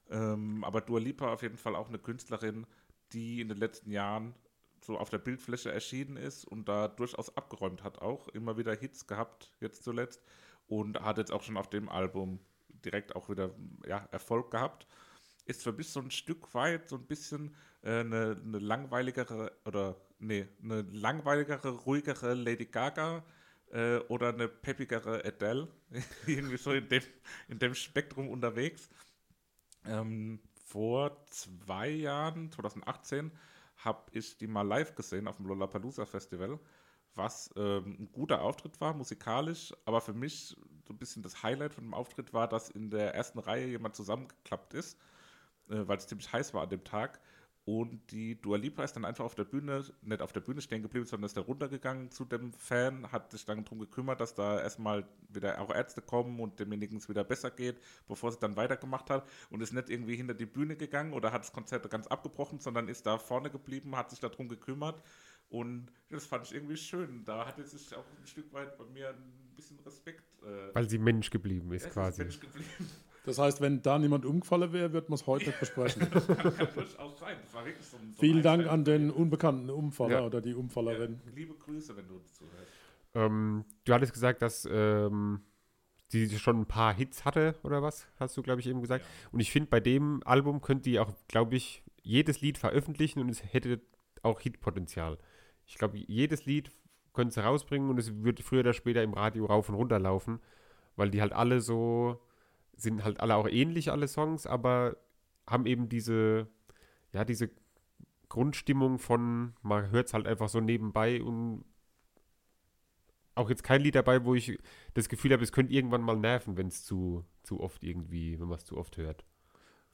Speaker 1: Ähm, aber Dua Lipa auf jeden Fall auch eine Künstlerin, die in den letzten Jahren so auf der Bildfläche erschienen ist und da durchaus abgeräumt hat auch. Immer wieder Hits gehabt, jetzt zuletzt. Und hat jetzt auch schon auf dem Album direkt auch wieder ja, Erfolg gehabt. Ist für mich so ein Stück weit so ein bisschen äh, eine, eine langweiligere oder nee, eine langweiligere, ruhigere Lady Gaga äh, oder eine peppigere Adele. Irgendwie so in dem, in dem Spektrum unterwegs. Ähm, vor zwei Jahren, 2018, habe ich die mal live gesehen auf dem Lollapalooza Festival, was ähm, ein guter Auftritt war, musikalisch, aber für mich so ein bisschen das Highlight von dem Auftritt war, dass in der ersten Reihe jemand zusammengeklappt ist, weil es ziemlich heiß war an dem Tag. Und die Dua Lipa ist dann einfach auf der Bühne, nicht auf der Bühne stehen geblieben, sondern ist da runtergegangen zu dem Fan, hat sich dann darum gekümmert, dass da erstmal wieder auch Ärzte kommen und demjenigen es wieder besser geht, bevor sie dann weitergemacht hat und ist nicht irgendwie hinter die Bühne gegangen oder hat das Konzert ganz abgebrochen, sondern ist da vorne geblieben, hat sich darum gekümmert und das fand ich irgendwie schön. Da hat jetzt sich auch ein Stück weit bei mir ein bisschen Respekt. Äh,
Speaker 3: Weil sie Mensch geblieben ist
Speaker 1: es
Speaker 3: quasi.
Speaker 1: Mensch geblieben.
Speaker 2: Das heißt, wenn da niemand umgefallen wäre, wird man es heute nicht besprechen.
Speaker 1: Kann, kann durchaus sein. Das war wirklich so ein, so ein
Speaker 2: Vielen Dank an den unbekannten Umfaller
Speaker 3: Ja.
Speaker 2: oder die Umfallerin.
Speaker 1: Ja, liebe Grüße, wenn du uns zuhörst.
Speaker 3: Ähm, du hattest gesagt, dass ähm, die schon ein paar Hits hatte oder was? Hast du, glaube ich, eben gesagt. Und ich finde, bei dem Album könnte die auch, glaube ich, jedes Lied veröffentlichen und es hätte auch Hitpotenzial. Ich glaube, jedes Lied können sie rausbringen und es wird früher oder später im Radio rauf und runter laufen, weil die halt alle so, sind halt alle auch ähnlich, alle Songs, aber haben eben diese, ja, diese Grundstimmung von, man hört es halt einfach so nebenbei und auch jetzt kein Lied dabei, wo ich das Gefühl habe, es könnte irgendwann mal nerven, wenn es zu, zu oft irgendwie, wenn man es zu oft hört.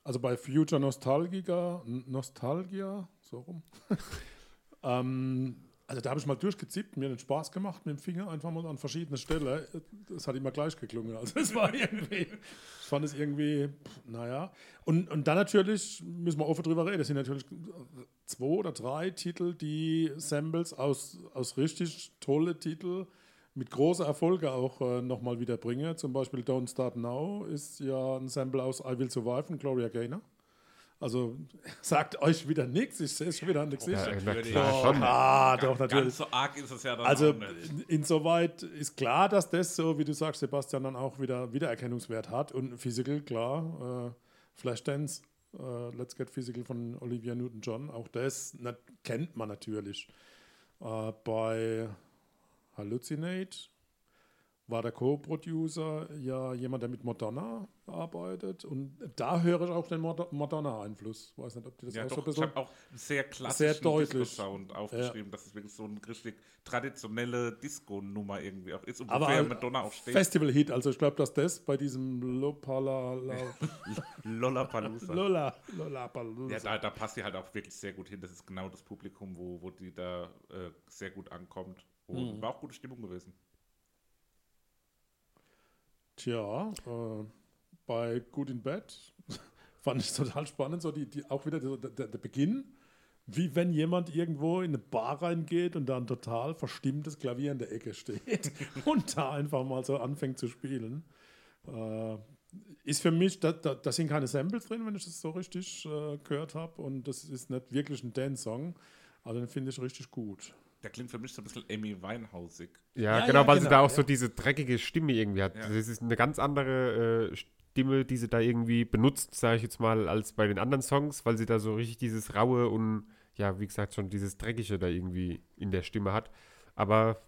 Speaker 2: Also bei Future Nostalgica, N- Nostalgia, so rum. ähm, also da habe ich mal durchgezippt, mir den Spaß gemacht mit dem Finger einfach mal an verschiedene Stellen. Das hat immer gleich geklungen. Also es war irgendwie, ich fand es irgendwie, naja. Und, und dann natürlich, müssen wir offen drüber reden, das sind natürlich zwei oder drei Titel, die Samples aus, aus richtig tolle Titel mit großer Erfolge auch äh, nochmal wieder bringen. Zum Beispiel Don't Start Now ist ja ein Sample aus I Will Survive von Gloria Gaynor. Also sagt euch wieder nichts, ich sehe es schon wieder Gesicht.
Speaker 3: Ja, na
Speaker 1: natürlich.
Speaker 3: klar, schon.
Speaker 2: Ah, doch,
Speaker 1: Ganz
Speaker 2: natürlich.
Speaker 1: so arg ist es ja dann
Speaker 2: Also
Speaker 1: auch nicht.
Speaker 2: in- insoweit ist klar, dass das so, wie du sagst, Sebastian, dann auch wieder Wiedererkennungswert hat. Und Physical, klar, äh, Flashdance, äh, Let's Get Physical von Olivia Newton-John, auch das kennt man natürlich. Äh, bei Hallucinate war der Co-Producer ja jemand, der mit Madonna arbeitet. Und da höre ich auch den Madonna-Einfluss. Weiß nicht, ob die das
Speaker 1: Ja,
Speaker 2: auch so
Speaker 1: doch,
Speaker 2: ein
Speaker 1: ich habe auch einen sehr klassischen. Disco-Sound aufgeschrieben, dass es wirklich so eine richtig traditionelle Disco-Nummer irgendwie auch ist und
Speaker 2: Aber
Speaker 1: wofür Madonna auch steht.
Speaker 2: Festival-Hit. Also ich glaube, dass das bei diesem Lopala,
Speaker 1: Lollapalooza.
Speaker 2: Lola, Lollapalooza.
Speaker 1: Ja, da, da passt sie halt auch wirklich sehr gut hin. Das ist genau das Publikum, wo, wo die da äh, sehr gut ankommt. Und
Speaker 2: Mhm.
Speaker 1: war auch gute Stimmung gewesen.
Speaker 2: Tja, äh, bei Good in Bed fand ich total spannend, so die, die, auch wieder der, der, der Beginn, wie wenn jemand irgendwo in eine Bar reingeht und da ein total verstimmtes Klavier in der Ecke steht und da einfach mal so anfängt zu spielen. Äh, ist für mich, da, da, da sind keine Samples drin, wenn ich das so richtig äh, gehört habe und das ist nicht wirklich ein Dance-Song, also den finde ich richtig gut.
Speaker 1: Der klingt für mich so ein bisschen Amy Winehausig.
Speaker 3: Ja,
Speaker 2: Ja,
Speaker 3: genau,
Speaker 2: ja,
Speaker 3: weil sie
Speaker 2: genau,
Speaker 3: da auch
Speaker 2: ja.
Speaker 3: so diese dreckige Stimme irgendwie hat.
Speaker 1: Ja.
Speaker 3: Das ist eine ganz andere äh, Stimme, die sie da irgendwie benutzt, sage ich jetzt mal, als bei den anderen Songs, weil sie da so richtig dieses raue und ja, wie gesagt, schon dieses dreckige da irgendwie in der Stimme hat. Aber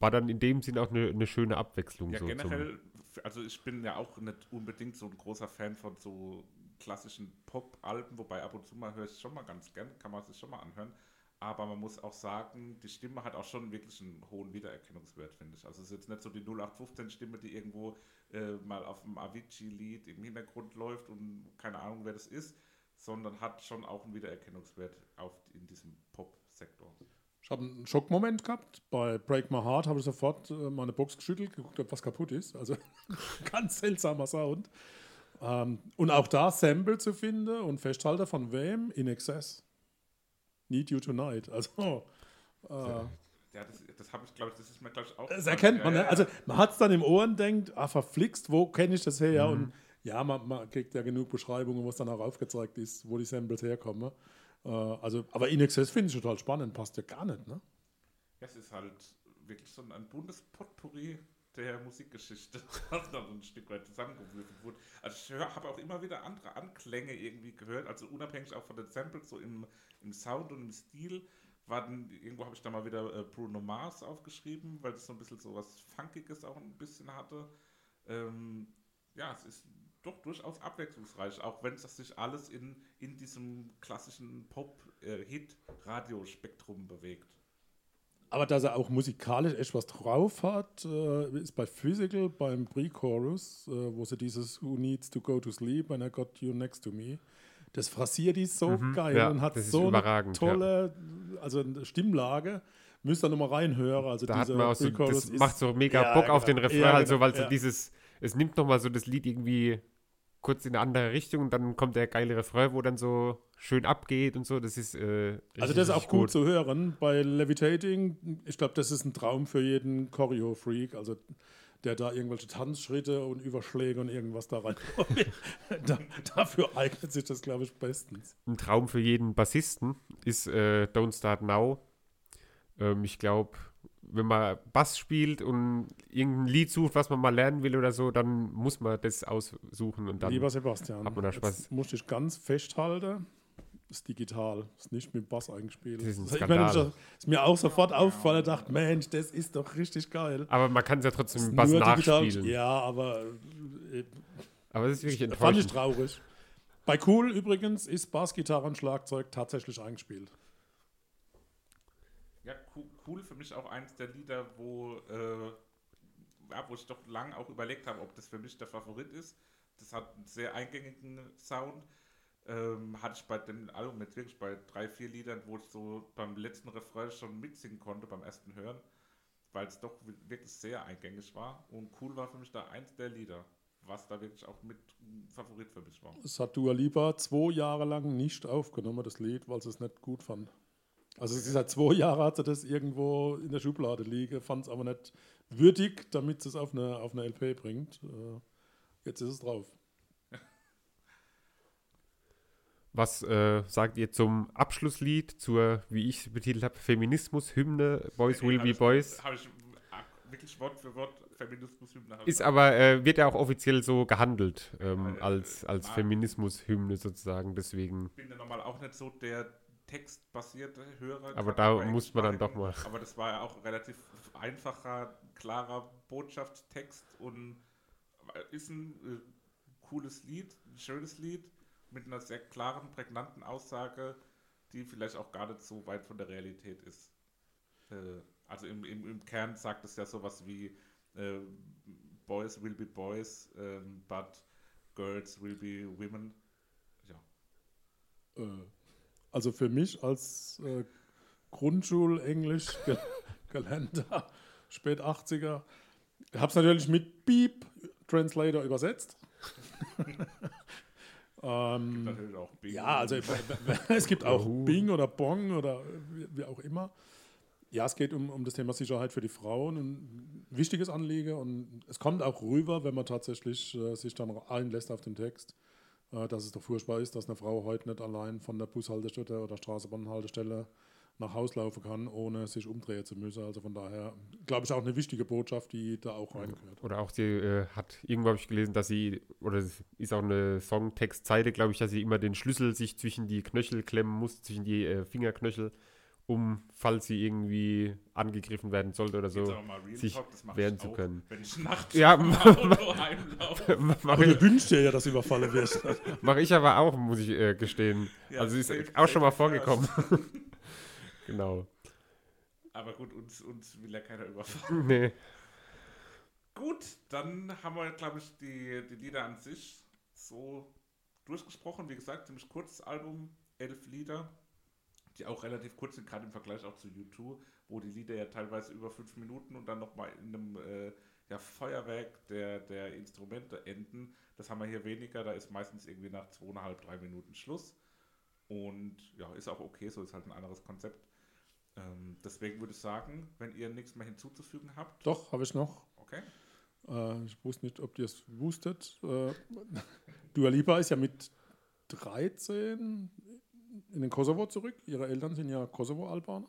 Speaker 3: war dann in dem Sinn auch eine, eine schöne Abwechslung.
Speaker 1: Ja,
Speaker 3: so
Speaker 1: generell, also ich bin ja auch nicht unbedingt so ein großer Fan von so klassischen Pop-Alben, wobei ab und zu mal höre ich es schon mal ganz gern, kann man sich schon mal anhören. Aber man muss auch sagen, die Stimme hat auch schon wirklich einen hohen Wiedererkennungswert, finde ich. Also es ist jetzt nicht so die 0815-Stimme, die irgendwo äh, mal auf dem Avicii-Lied im Hintergrund läuft und keine Ahnung, wer das ist, sondern hat schon auch einen Wiedererkennungswert auf, in diesem Pop-Sektor.
Speaker 2: Ich habe einen Schockmoment gehabt. Bei Break My Heart habe ich sofort äh, meine Box geschüttelt, geguckt, ob was kaputt ist. Also ganz seltsamer Sound. Ähm, und auch da Sample zu finden und Festhalter von wem? In Excess. Need You Tonight. Also, äh,
Speaker 1: Ja, das, das habe ich, glaube ich, das ist mir, glaube ich, auch.
Speaker 2: das erkennt man.
Speaker 1: Ja,
Speaker 2: Ne?
Speaker 1: ja,
Speaker 2: Also
Speaker 1: ja.
Speaker 2: man hat es dann im Ohr und denkt, ah, verflixt, wo kenne ich das her?
Speaker 1: Mhm.
Speaker 2: Und ja, man, man kriegt ja genug Beschreibungen, wo es dann auch aufgezeigt ist, wo die Samples herkommen. Äh, also, aber In Excess finde ich total spannend, passt ja gar nicht. Ne?
Speaker 1: Ja, es ist halt wirklich so ein Bundespotpourri der Musikgeschichte, was dann so ein Stück weit zusammengewürfelt wurde. Also ich habe auch immer wieder andere Anklänge irgendwie gehört, also unabhängig auch von den Samples, so im, im Sound und im Stil. War dann, irgendwo habe ich da mal wieder äh, Bruno Mars aufgeschrieben, weil das so ein bisschen so was Funkiges auch ein bisschen hatte. Ähm, ja, es ist doch durchaus abwechslungsreich, auch wenn es sich alles in, in diesem klassischen Pop-Hit-Radiospektrum bewegt.
Speaker 2: Aber dass er auch musikalisch echt was drauf hat, äh, ist bei Physical, beim Pre-Chorus, äh, wo sie dieses Who needs to go to sleep when I got you next to me, das frasiert die so geil
Speaker 3: ja,
Speaker 2: und hat so eine tolle also eine Stimmlage. Müsst ihr nochmal reinhören. Also
Speaker 3: Da hat man auch so, das macht so mega
Speaker 2: Ja,
Speaker 3: Bock auf
Speaker 2: genau.
Speaker 3: den Refrain,
Speaker 2: Ja,
Speaker 3: halt so,
Speaker 2: genau,
Speaker 3: weil so
Speaker 2: ja.
Speaker 3: dieses, es nimmt nochmal so das Lied irgendwie kurz in eine andere Richtung und dann kommt der geile Refrain, wo dann so schön abgeht und so. Das ist äh, richtig,
Speaker 2: Also das ist auch
Speaker 3: richtig
Speaker 2: gut, zu hören. Bei Levitating, ich glaube, das ist ein Traum für jeden Choreo-Freak, also der da irgendwelche Tanzschritte und Überschläge und irgendwas da rein. da, dafür eignet sich das, glaube ich, bestens.
Speaker 3: Ein Traum für jeden Bassisten ist äh, Don't Start Now. Ähm, ich glaube, wenn man Bass spielt und irgendein Lied sucht, was man mal lernen will oder so, dann muss man das aussuchen und dann
Speaker 2: Lieber Sebastian,
Speaker 3: hat man da Spaß.
Speaker 2: jetzt musst dich ganz festhalten. Ist digital, ist nicht mit Bass eingespielt.
Speaker 3: Das ist ein
Speaker 2: ich
Speaker 3: Skandal.
Speaker 2: das ist mir auch sofort aufgefallen, dachte, Mensch, das ist doch richtig geil.
Speaker 3: Aber man kann es ja trotzdem mit Bass
Speaker 2: nur digital-
Speaker 3: nachspielen.
Speaker 2: Ja, aber äh,
Speaker 3: Aber es ist wirklich
Speaker 2: fand ich
Speaker 3: enttäuschend.
Speaker 2: traurig. Bei Cool übrigens ist Bass, Gitarre und Schlagzeug tatsächlich eingespielt.
Speaker 1: Cool, für mich auch eins der Lieder, wo, äh, ja, wo ich doch lang auch überlegt habe, ob das für mich der Favorit ist. Das hat einen sehr eingängigen Sound. Ähm, hatte ich bei dem Album jetzt wirklich bei drei, vier Liedern, wo ich so beim letzten Refrain schon mitsingen konnte, beim ersten Hören, weil es doch wi- wirklich sehr eingängig war. Und cool war für mich da eins der Lieder, was da wirklich auch mit Favorit für mich war.
Speaker 2: Es hat Dua Lipa zwei Jahre lang nicht aufgenommen, das Lied, weil sie es nicht gut fand. Also sie seit zwei Jahren hat sie das irgendwo in der Schublade liegen, fand es aber nicht würdig, damit sie es auf eine, auf eine LP bringt. Äh, Jetzt ist es drauf.
Speaker 3: Was äh, sagt ihr zum Abschlusslied, zur, wie ich es betitelt habe, Feminismus-Hymne Boys Will
Speaker 1: Hab
Speaker 3: Be
Speaker 1: ich-
Speaker 3: Boys?
Speaker 1: Habe ich ah, wirklich Wort für Wort Feminismus-Hymne. ich
Speaker 3: Ist aber, äh, wird ja auch offiziell so gehandelt ähm,
Speaker 1: Ja,
Speaker 3: als, als
Speaker 1: ah.
Speaker 3: Feminismus-Hymne sozusagen. Deswegen,
Speaker 1: bin ja normal auch nicht so der textbasierte Hörer.
Speaker 3: Aber da muss man dann doch mal.
Speaker 1: Aber das war ja auch relativ einfacher, klarer Botschaftstext und ist ein äh, cooles Lied, ein schönes Lied mit einer sehr klaren, prägnanten Aussage, die vielleicht auch gar nicht so weit von der Realität ist. Äh, also im, im, im Kern sagt es ja sowas wie äh, Boys will be boys, ähm, but girls will be women.
Speaker 2: Ja. Äh, also für mich als äh, Grundschulenglisch gelernter spät 80er, habe es natürlich mit Beep Translator übersetzt. ähm, natürlich auch Bing. Ja, also es gibt auch Bing oder Bong oder wie, auch immer. Ja, es geht um, um das Thema Sicherheit für die Frauen, ein wichtiges Anliegen und es kommt auch rüber, wenn man tatsächlich äh, sich dann einlässt auf den Text, dass es doch furchtbar ist, dass eine Frau heute nicht allein von der Bushaltestelle oder Straßenbahnhaltestelle nach Haus laufen kann, ohne sich umdrehen zu müssen. Also von daher, glaube ich, auch eine wichtige Botschaft, die da auch reingehört.
Speaker 3: Oder auch sie äh, hat, irgendwo habe ich gelesen, dass sie, oder es ist auch eine Songtextzeile, glaube ich, dass sie immer den Schlüssel sich zwischen die Knöchel klemmen muss, zwischen die äh, Fingerknöchel, um, falls sie irgendwie angegriffen werden sollte oder so, sich Talk, wehren zu können. Wenn ich nachts ja,
Speaker 2: mache ich. wünscht dir ja, dass überfallen wirst.
Speaker 3: mache ich aber auch, muss ich äh, gestehen. Ja, also ist auch schon mal vorgekommen. genau.
Speaker 1: Aber gut, uns, uns will ja keiner überfallen. Nee. Gut, dann haben wir, glaube ich, die, die Lieder an sich so durchgesprochen. Wie gesagt, ziemlich kurzes Album, elf Lieder die auch relativ kurz sind, gerade im Vergleich auch zu U2, wo die Lieder ja teilweise über fünf Minuten und dann nochmal in einem äh, ja, Feuerwerk der, der Instrumente enden. Das haben wir hier weniger, da ist meistens irgendwie nach zweieinhalb, drei Minuten Schluss. Und ja, ist auch okay, so ist halt ein anderes Konzept. Ähm, deswegen würde ich sagen, wenn ihr nichts mehr hinzuzufügen habt.
Speaker 2: Doch, habe ich noch.
Speaker 1: Okay.
Speaker 2: Äh, ich wusste nicht, ob ihr es wusstet. Äh, Dua Lipa ist ja mit 13 in den Kosovo zurück. Ihre Eltern sind ja Kosovo-Albaner.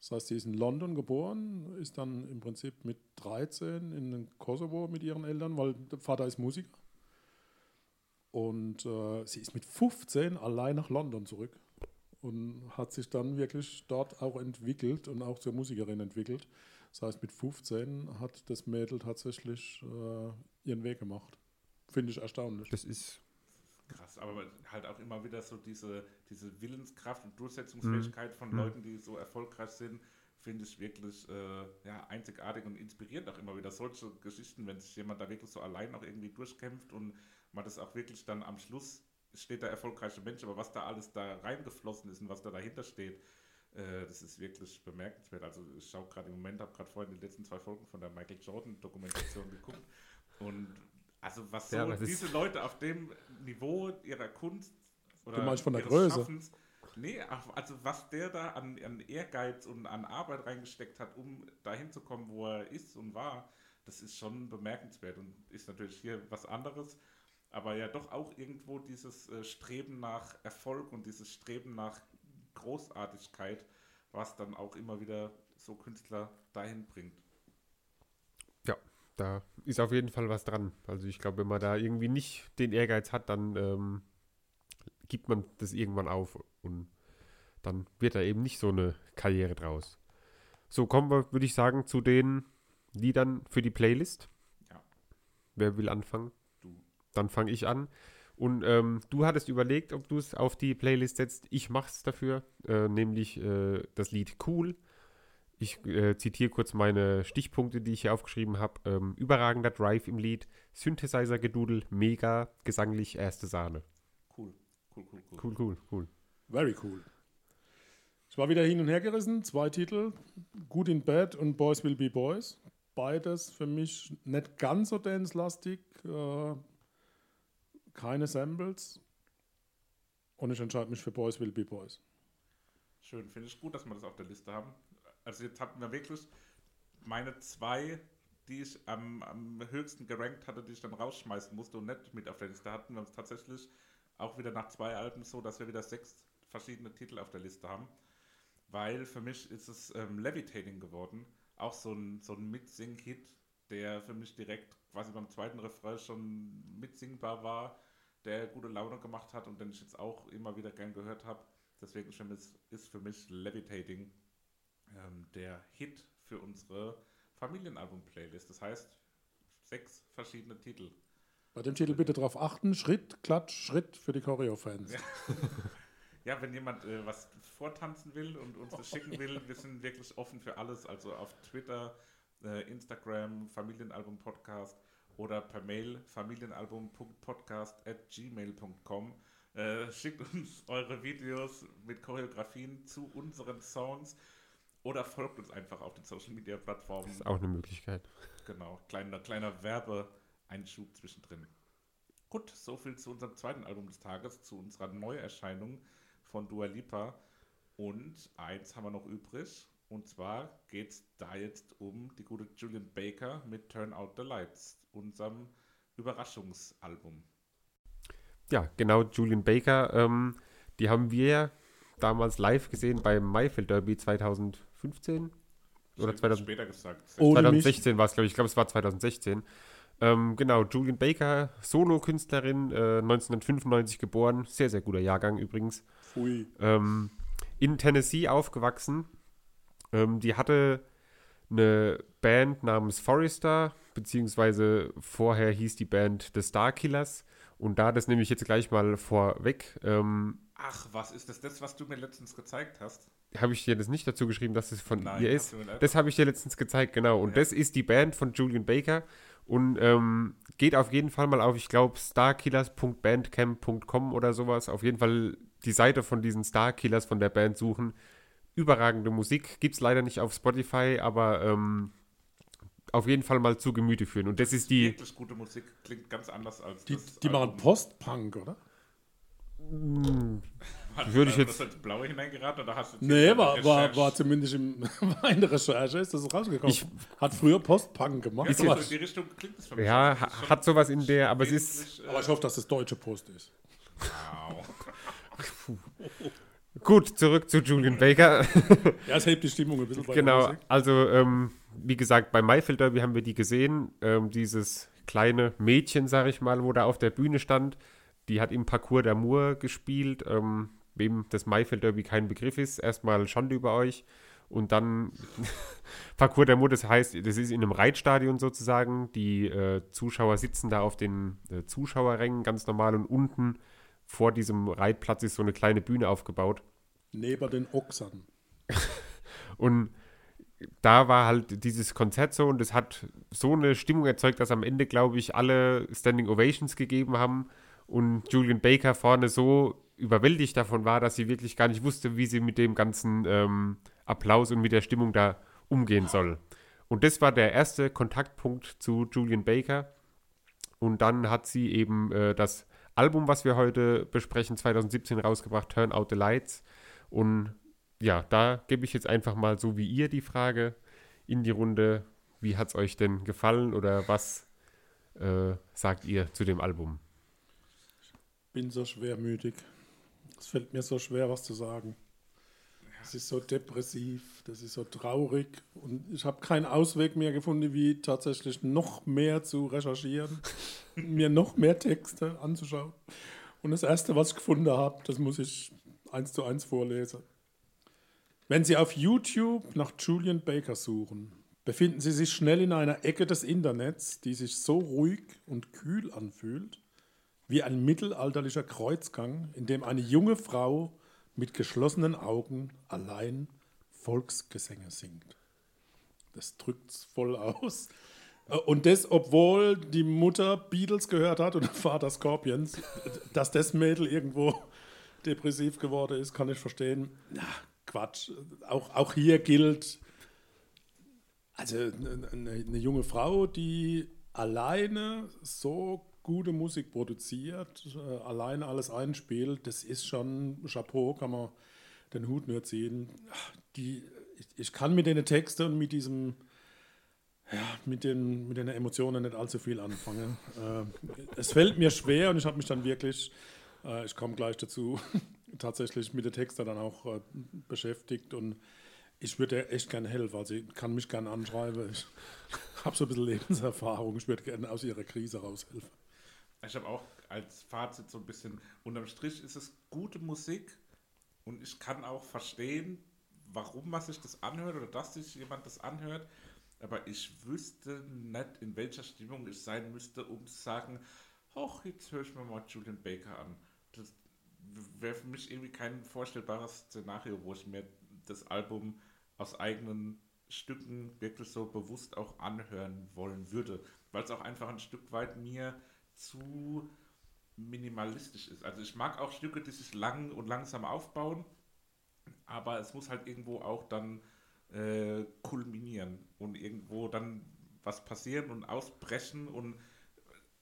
Speaker 2: Das heißt, sie ist in London geboren, ist dann im Prinzip mit 13 in den Kosovo mit ihren Eltern, weil der Vater ist Musiker. Und äh, sie ist mit 15 allein nach London zurück und hat sich dann wirklich dort auch entwickelt und auch zur Musikerin entwickelt. Das heißt, mit 15 hat das Mädel tatsächlich äh, ihren Weg gemacht. Finde ich erstaunlich.
Speaker 3: Das ist
Speaker 1: krass, aber halt auch immer wieder so diese, diese Willenskraft und Durchsetzungsfähigkeit von mhm. Leuten, die so erfolgreich sind, finde ich wirklich äh, ja, einzigartig und inspirierend auch immer wieder solche Geschichten, wenn sich jemand da wirklich so allein auch irgendwie durchkämpft und man das auch wirklich dann am Schluss steht der erfolgreiche Mensch, aber was da alles da reingeflossen ist und was da dahinter steht, äh, das ist wirklich bemerkenswert. Also ich schaue gerade im Moment, habe gerade vorhin die letzten zwei Folgen von der Michael Jordan Dokumentation geguckt und also was so ja, diese Leute auf dem Niveau ihrer Kunst
Speaker 2: oder du meinst von der Größe?
Speaker 1: Schaffens, nee, also was der da an, an, Ehrgeiz und an Arbeit reingesteckt hat, um dahin zu kommen, wo er ist und war, das ist schon bemerkenswert und ist natürlich hier was anderes. Aber ja doch auch irgendwo dieses äh, Streben nach Erfolg und dieses Streben nach Großartigkeit, was dann auch immer wieder so Künstler dahin bringt
Speaker 3: da ist auf jeden Fall was dran. Also ich glaube, wenn man da irgendwie nicht den Ehrgeiz hat, dann ähm, gibt man das irgendwann auf und dann wird da eben nicht so eine Karriere draus. So kommen wir, würde ich sagen, zu den Liedern für die Playlist. Ja. Wer will anfangen? Du. Dann fange ich an. Und ähm, du hattest überlegt, ob du es auf die Playlist setzt. Ich mache es dafür, äh, nämlich äh, das Lied Cool ich äh, zitiere kurz meine Stichpunkte, die ich hier aufgeschrieben habe. Ähm, überragender Drive im Lied, Synthesizer-Gedudel, mega, gesanglich erste Sahne.
Speaker 1: Cool, cool, cool,
Speaker 3: cool. Cool, cool, cool.
Speaker 2: Very cool. Ich war wieder hin und her gerissen, zwei Titel, Good in Bad und Boys Will Be Boys. Beides für mich nicht ganz so dance-lastig, äh, keine Samples. Und ich entscheide mich für Boys Will Be Boys.
Speaker 1: Schön, finde ich gut, dass wir das auf der Liste haben. Also jetzt hatten wir wirklich meine zwei, die ich am, am höchsten gerankt hatte, die ich dann rausschmeißen musste und nicht mit auf der Liste hatten. Wir haben es tatsächlich auch wieder nach zwei Alben so, dass wir wieder sechs verschiedene Titel auf der Liste haben. Weil für mich ist es ähm, Levitating geworden. Auch so ein, so ein Mitsing-Hit, der für mich direkt quasi beim zweiten Refrain schon mitsingbar war, der gute Laune gemacht hat und den ich jetzt auch immer wieder gern gehört habe. Deswegen ist für mich Levitating ähm, der Hit für unsere Familienalbum-Playlist. Das heißt, sechs verschiedene Titel.
Speaker 2: Bei dem Titel bitte darauf achten: Schritt, Klatsch, Schritt für die Choreo-Fans.
Speaker 1: Ja. Ja, wenn jemand äh, was vortanzen will und uns das schicken will, wir sind wirklich offen für alles. Also auf Twitter, äh, Instagram, Familienalbum Podcast oder per Mail familienalbum.podcast at gmail.com. Äh, schickt uns eure Videos mit Choreografien zu unseren Songs oder folgt uns einfach auf den Social Media Plattformen.
Speaker 3: Das ist auch eine Möglichkeit.
Speaker 1: Genau, kleiner, kleiner Werbeeinschub zwischendrin. Gut, soviel zu unserem zweiten Album des Tages, zu unserer Neuerscheinung von Dua Lipa. Und eins haben wir noch übrig. Und zwar geht es da jetzt um die gute Julian Baker mit Turn Out the Lights, unserem Überraschungsalbum.
Speaker 3: Ja, genau, Julian Baker. Ähm, die haben wir damals live gesehen beim Mayfield Derby 2015 oder 2000,
Speaker 1: später gesagt.
Speaker 2: Ohne
Speaker 3: 2016 war es, glaube ich. Ich glaube, es war 2016. Ähm, genau, Julian Baker, Solo-Künstlerin, äh, 1995 geboren, sehr, sehr guter Jahrgang übrigens.
Speaker 2: Pfui.
Speaker 3: Ähm, in Tennessee aufgewachsen. Ähm, die hatte eine Band namens Forrester, beziehungsweise vorher hieß die Band The Star Killers. Und da das nehme ich jetzt gleich mal vorweg. Ähm,
Speaker 1: Ach, was ist das, das, was du mir letztens gezeigt hast?
Speaker 3: Habe ich dir das nicht dazu geschrieben, dass es von
Speaker 1: Nein,
Speaker 3: ihr ist. Das habe ich dir letztens gezeigt, genau. Und
Speaker 1: Ja.
Speaker 3: das ist die Band von Julian Baker. Und ähm, geht auf jeden Fall mal auf, ich glaube, starkillers.bandcamp.com oder sowas. Auf jeden Fall die Seite von diesen Starkillers von der Band suchen. Überragende Musik. Gibt es leider nicht auf Spotify, aber ähm, auf jeden Fall mal zu Gemüte führen. Und das ist die.
Speaker 1: Wirklich gute Musik, klingt ganz anders als
Speaker 2: Die,
Speaker 1: das
Speaker 2: die machen. Post-Punk, oder?
Speaker 1: Hat-
Speaker 3: würde ich
Speaker 1: hat
Speaker 3: jetzt-
Speaker 1: das ins Blaue hineingeraten oder hast du
Speaker 2: Nee, war, war, war zumindest im, war in der Recherche, ist das rausgekommen.
Speaker 3: Ich-
Speaker 2: Hat früher Post-Punk gemacht.
Speaker 1: Ja, so in die Richtung klingt es für mich.
Speaker 3: Ja,
Speaker 1: Das schon
Speaker 3: hat sowas in der, aber es ist.
Speaker 1: äh,
Speaker 2: aber ich hoffe, dass das deutsche Post ist.
Speaker 1: wow.
Speaker 3: Gut, zurück zu Julian Baker.
Speaker 2: Ja, es hebt die Stimmung ein bisschen bei
Speaker 3: Genau, also ähm, wie gesagt, bei Mayfield Derby haben wir die gesehen. Ähm, dieses kleine Mädchen, sag ich mal, wo da auf der Bühne stand, die hat im Parcours d'Amour gespielt. Ähm, wem das Mayfield Derby kein Begriff ist, erstmal Schande über euch. Und dann Parcours d'Amour, das heißt, das ist in einem Reitstadion sozusagen. Die äh, Zuschauer sitzen da auf den äh, Zuschauerrängen ganz normal und unten vor diesem Reitplatz ist so eine kleine Bühne aufgebaut.
Speaker 2: Neben den Ochsern.
Speaker 3: Und da war halt dieses Konzert so und es hat so eine Stimmung erzeugt, dass am Ende, glaube ich, alle Standing Ovations gegeben haben und Julian Baker vorne so überwältigt davon war, dass sie wirklich gar nicht wusste, wie sie mit dem ganzen ähm, Applaus und mit der Stimmung da umgehen soll. Und das war der erste Kontaktpunkt zu Julian Baker. Und dann hat sie eben äh, das Album, was wir heute besprechen, 2017 rausgebracht, Turn Out the Lights. Und ja, da gebe ich jetzt einfach mal so wie ihr die Frage in die Runde. Wie hat es euch denn gefallen oder was äh, sagt ihr zu dem Album?
Speaker 2: Bin so schwermütig. Es fällt mir so schwer, was zu sagen. Es ist so depressiv, das ist so traurig und ich habe keinen Ausweg mehr gefunden, wie tatsächlich noch mehr zu recherchieren, mir noch mehr Texte anzuschauen. Und das Erste, was ich gefunden habe, das muss ich eins zu eins vorlesen. Wenn Sie auf YouTube nach Julian Baker suchen, befinden Sie sich schnell in einer Ecke des Internets, die sich so ruhig und kühl anfühlt, wie ein mittelalterlicher Kreuzgang, in dem eine junge Frau mit geschlossenen Augen allein Volksgesänge singt. Das drückt's voll aus. Äh, Und das, obwohl die Mutter Beatles gehört hat und der Vater Scorpions, dass das Mädel irgendwo depressiv geworden ist, kann ich verstehen. Na, Quatsch. Auch, auch hier gilt, also eine, eine junge Frau, die alleine so gute Musik produziert, äh, alleine alles einspielt, das ist schon Chapeau, kann man den Hut nur ziehen. Die, ich, ich kann mit den Texten und mit diesem, ja, mit den, mit den Emotionen nicht allzu viel anfangen. Äh, es fällt mir schwer und ich habe mich dann wirklich, äh, ich komme gleich dazu, tatsächlich mit den Texten dann auch äh, beschäftigt und ich würde echt gerne helfen. Also ich kann mich gerne anschreiben. Ich habe so ein bisschen Lebenserfahrung. Ich würde gerne aus ihrer Krise raushelfen.
Speaker 1: Ich habe auch als Fazit so ein bisschen, unterm Strich ist es gute Musik und ich kann auch verstehen, warum man sich das anhört oder dass sich jemand das anhört. aber ich wüsste nicht, in welcher Stimmung ich sein müsste, um zu sagen, ach, jetzt höre ich mir mal Julian Baker an. Das wäre für mich irgendwie kein vorstellbares Szenario, wo ich mir das Album aus eigenen Stücken wirklich so bewusst auch anhören wollen würde, weil es auch einfach ein Stück weit mir zu minimalistisch ist. Also ich mag auch Stücke, die sich lang und langsam aufbauen, aber es muss halt irgendwo auch dann äh, kulminieren und irgendwo dann was passieren und ausbrechen und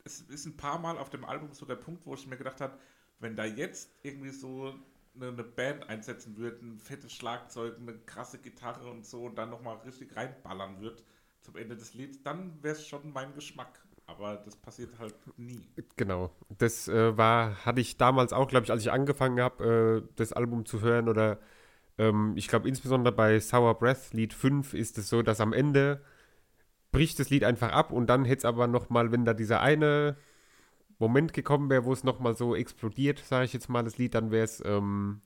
Speaker 1: es ist ein paar Mal auf dem Album so der Punkt, wo ich mir gedacht habe, wenn da jetzt irgendwie so eine, Band einsetzen würde, ein fettes Schlagzeug, eine krasse Gitarre und so und dann nochmal richtig reinballern wird zum Ende des Lieds, dann wäre es schon mein Geschmack. Aber das passiert halt nie.
Speaker 3: Genau. Das äh, war, hatte ich damals auch, glaube ich, als ich angefangen habe, äh, das Album zu hören oder ähm, ich glaube insbesondere bei Sour Breath Lied 5 ist es so, dass am Ende bricht das Lied einfach ab und dann hätte es aber nochmal, wenn da dieser eine Moment gekommen wäre, wo es nochmal so explodiert, sage ich jetzt mal, das Lied, dann wäre es ähm,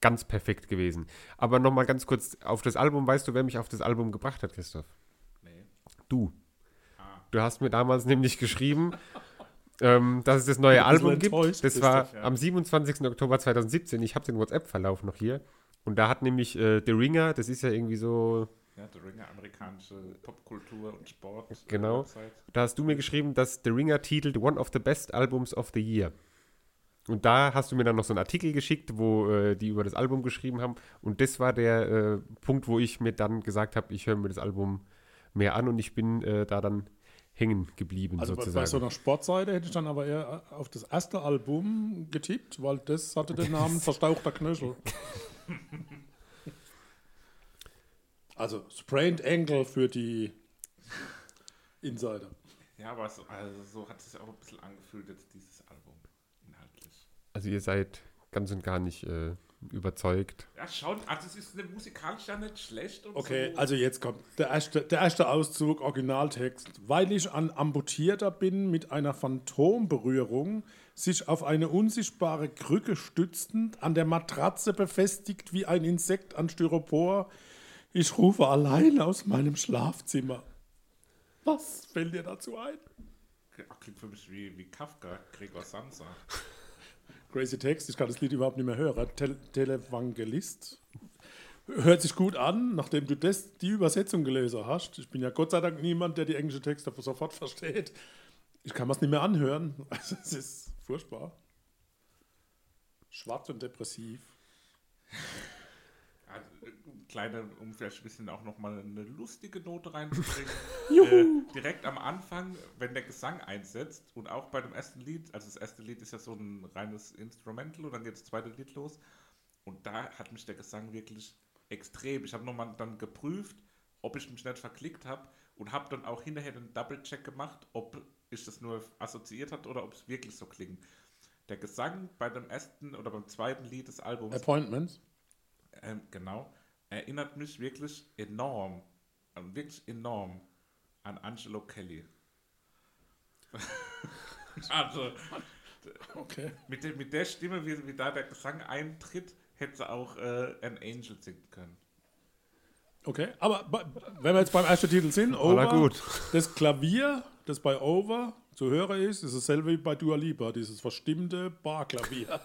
Speaker 3: ganz perfekt gewesen. Aber nochmal ganz kurz auf das Album, weißt du, wer mich auf das Album gebracht hat, Christoph?
Speaker 1: Nee.
Speaker 3: Du. Du hast mir damals nämlich geschrieben, ähm, dass es das neue
Speaker 2: Ich
Speaker 3: Album gibt. Das war
Speaker 1: Christoph, ja.
Speaker 3: am 27. Oktober 2017. Ich habe den WhatsApp-Verlauf noch hier. Und da hat nämlich äh, The Ringer, das ist ja irgendwie so,
Speaker 1: Ja, The Ringer, amerikanische Popkultur und Sport.
Speaker 3: Genau. Da hast du mir geschrieben, dass The Ringer titelt One of the Best Albums of the Year. Und da hast du mir dann noch so einen Artikel geschickt, wo äh, die über das Album geschrieben haben. Und das war der äh, Punkt, wo ich mir dann gesagt habe, ich höre mir das Album mehr an und ich bin äh, da dann hängen geblieben
Speaker 2: Also bei,
Speaker 3: sozusagen.
Speaker 2: bei so einer Sportseite hätte ich dann aber eher auf das erste Album getippt, weil das hatte den Namen Verstauchter Knöchel. Also Sprained Ankle für die Insider.
Speaker 1: Ja, aber so, also so hat es sich auch ein bisschen angefühlt, jetzt dieses Album, inhaltlich.
Speaker 3: also ihr seid ganz und gar nicht äh, überzeugt.
Speaker 1: Ja, schon, also es ist eine musikalisch ja nicht schlecht und
Speaker 2: Okay,
Speaker 1: so.
Speaker 2: also jetzt kommt der erste, der erste Auszug, Originaltext. Weil ich ein Amputierter bin mit einer Phantomberührung, sich auf eine unsichtbare Krücke stützend, an der Matratze befestigt wie ein Insekt an Styropor, ich rufe allein aus meinem Schlafzimmer. Was fällt dir dazu ein?
Speaker 1: Klingt für mich wie, wie Kafka, Gregor Samsa.
Speaker 2: Crazy Text, ich kann das Lied überhaupt nicht mehr hören. Tel Televangelist. Hört sich gut an, nachdem du das, die Übersetzung gelesen hast. Ich bin ja Gott sei Dank niemand, der die englische Texte sofort versteht. Ich kann es nicht mehr anhören. Also, es ist furchtbar. Schwarz und depressiv.
Speaker 1: Kleine, um vielleicht ein bisschen auch nochmal eine lustige Note reinzubringen. äh, direkt am Anfang, wenn der Gesang einsetzt und auch bei dem ersten Lied, also das erste Lied ist ja so ein reines Instrumental und dann geht das zweite Lied los. Und da hat mich der Gesang wirklich extrem. Ich habe nochmal dann geprüft, ob ich mich nicht verklickt habe und habe dann auch hinterher den Double-Check gemacht, ob ich das nur assoziiert hat oder ob es wirklich so klingt. Der Gesang bei dem ersten oder beim zweiten Lied des Albums
Speaker 2: Appointments.
Speaker 1: ähm, genau, erinnert mich wirklich enorm, wirklich enorm an Angelo Kelly. also,
Speaker 2: Okay.
Speaker 1: mit, der- mit der Stimme, wie, wie da der Gesang eintritt, hätte sie auch äh, ein Angel singen können.
Speaker 2: Okay, aber wenn wir jetzt beim ersten Titel sind, Over, das Klavier, das bei Over zu hören ist, ist dasselbe wie bei Dua Lipa, dieses verstimmte Barklavier.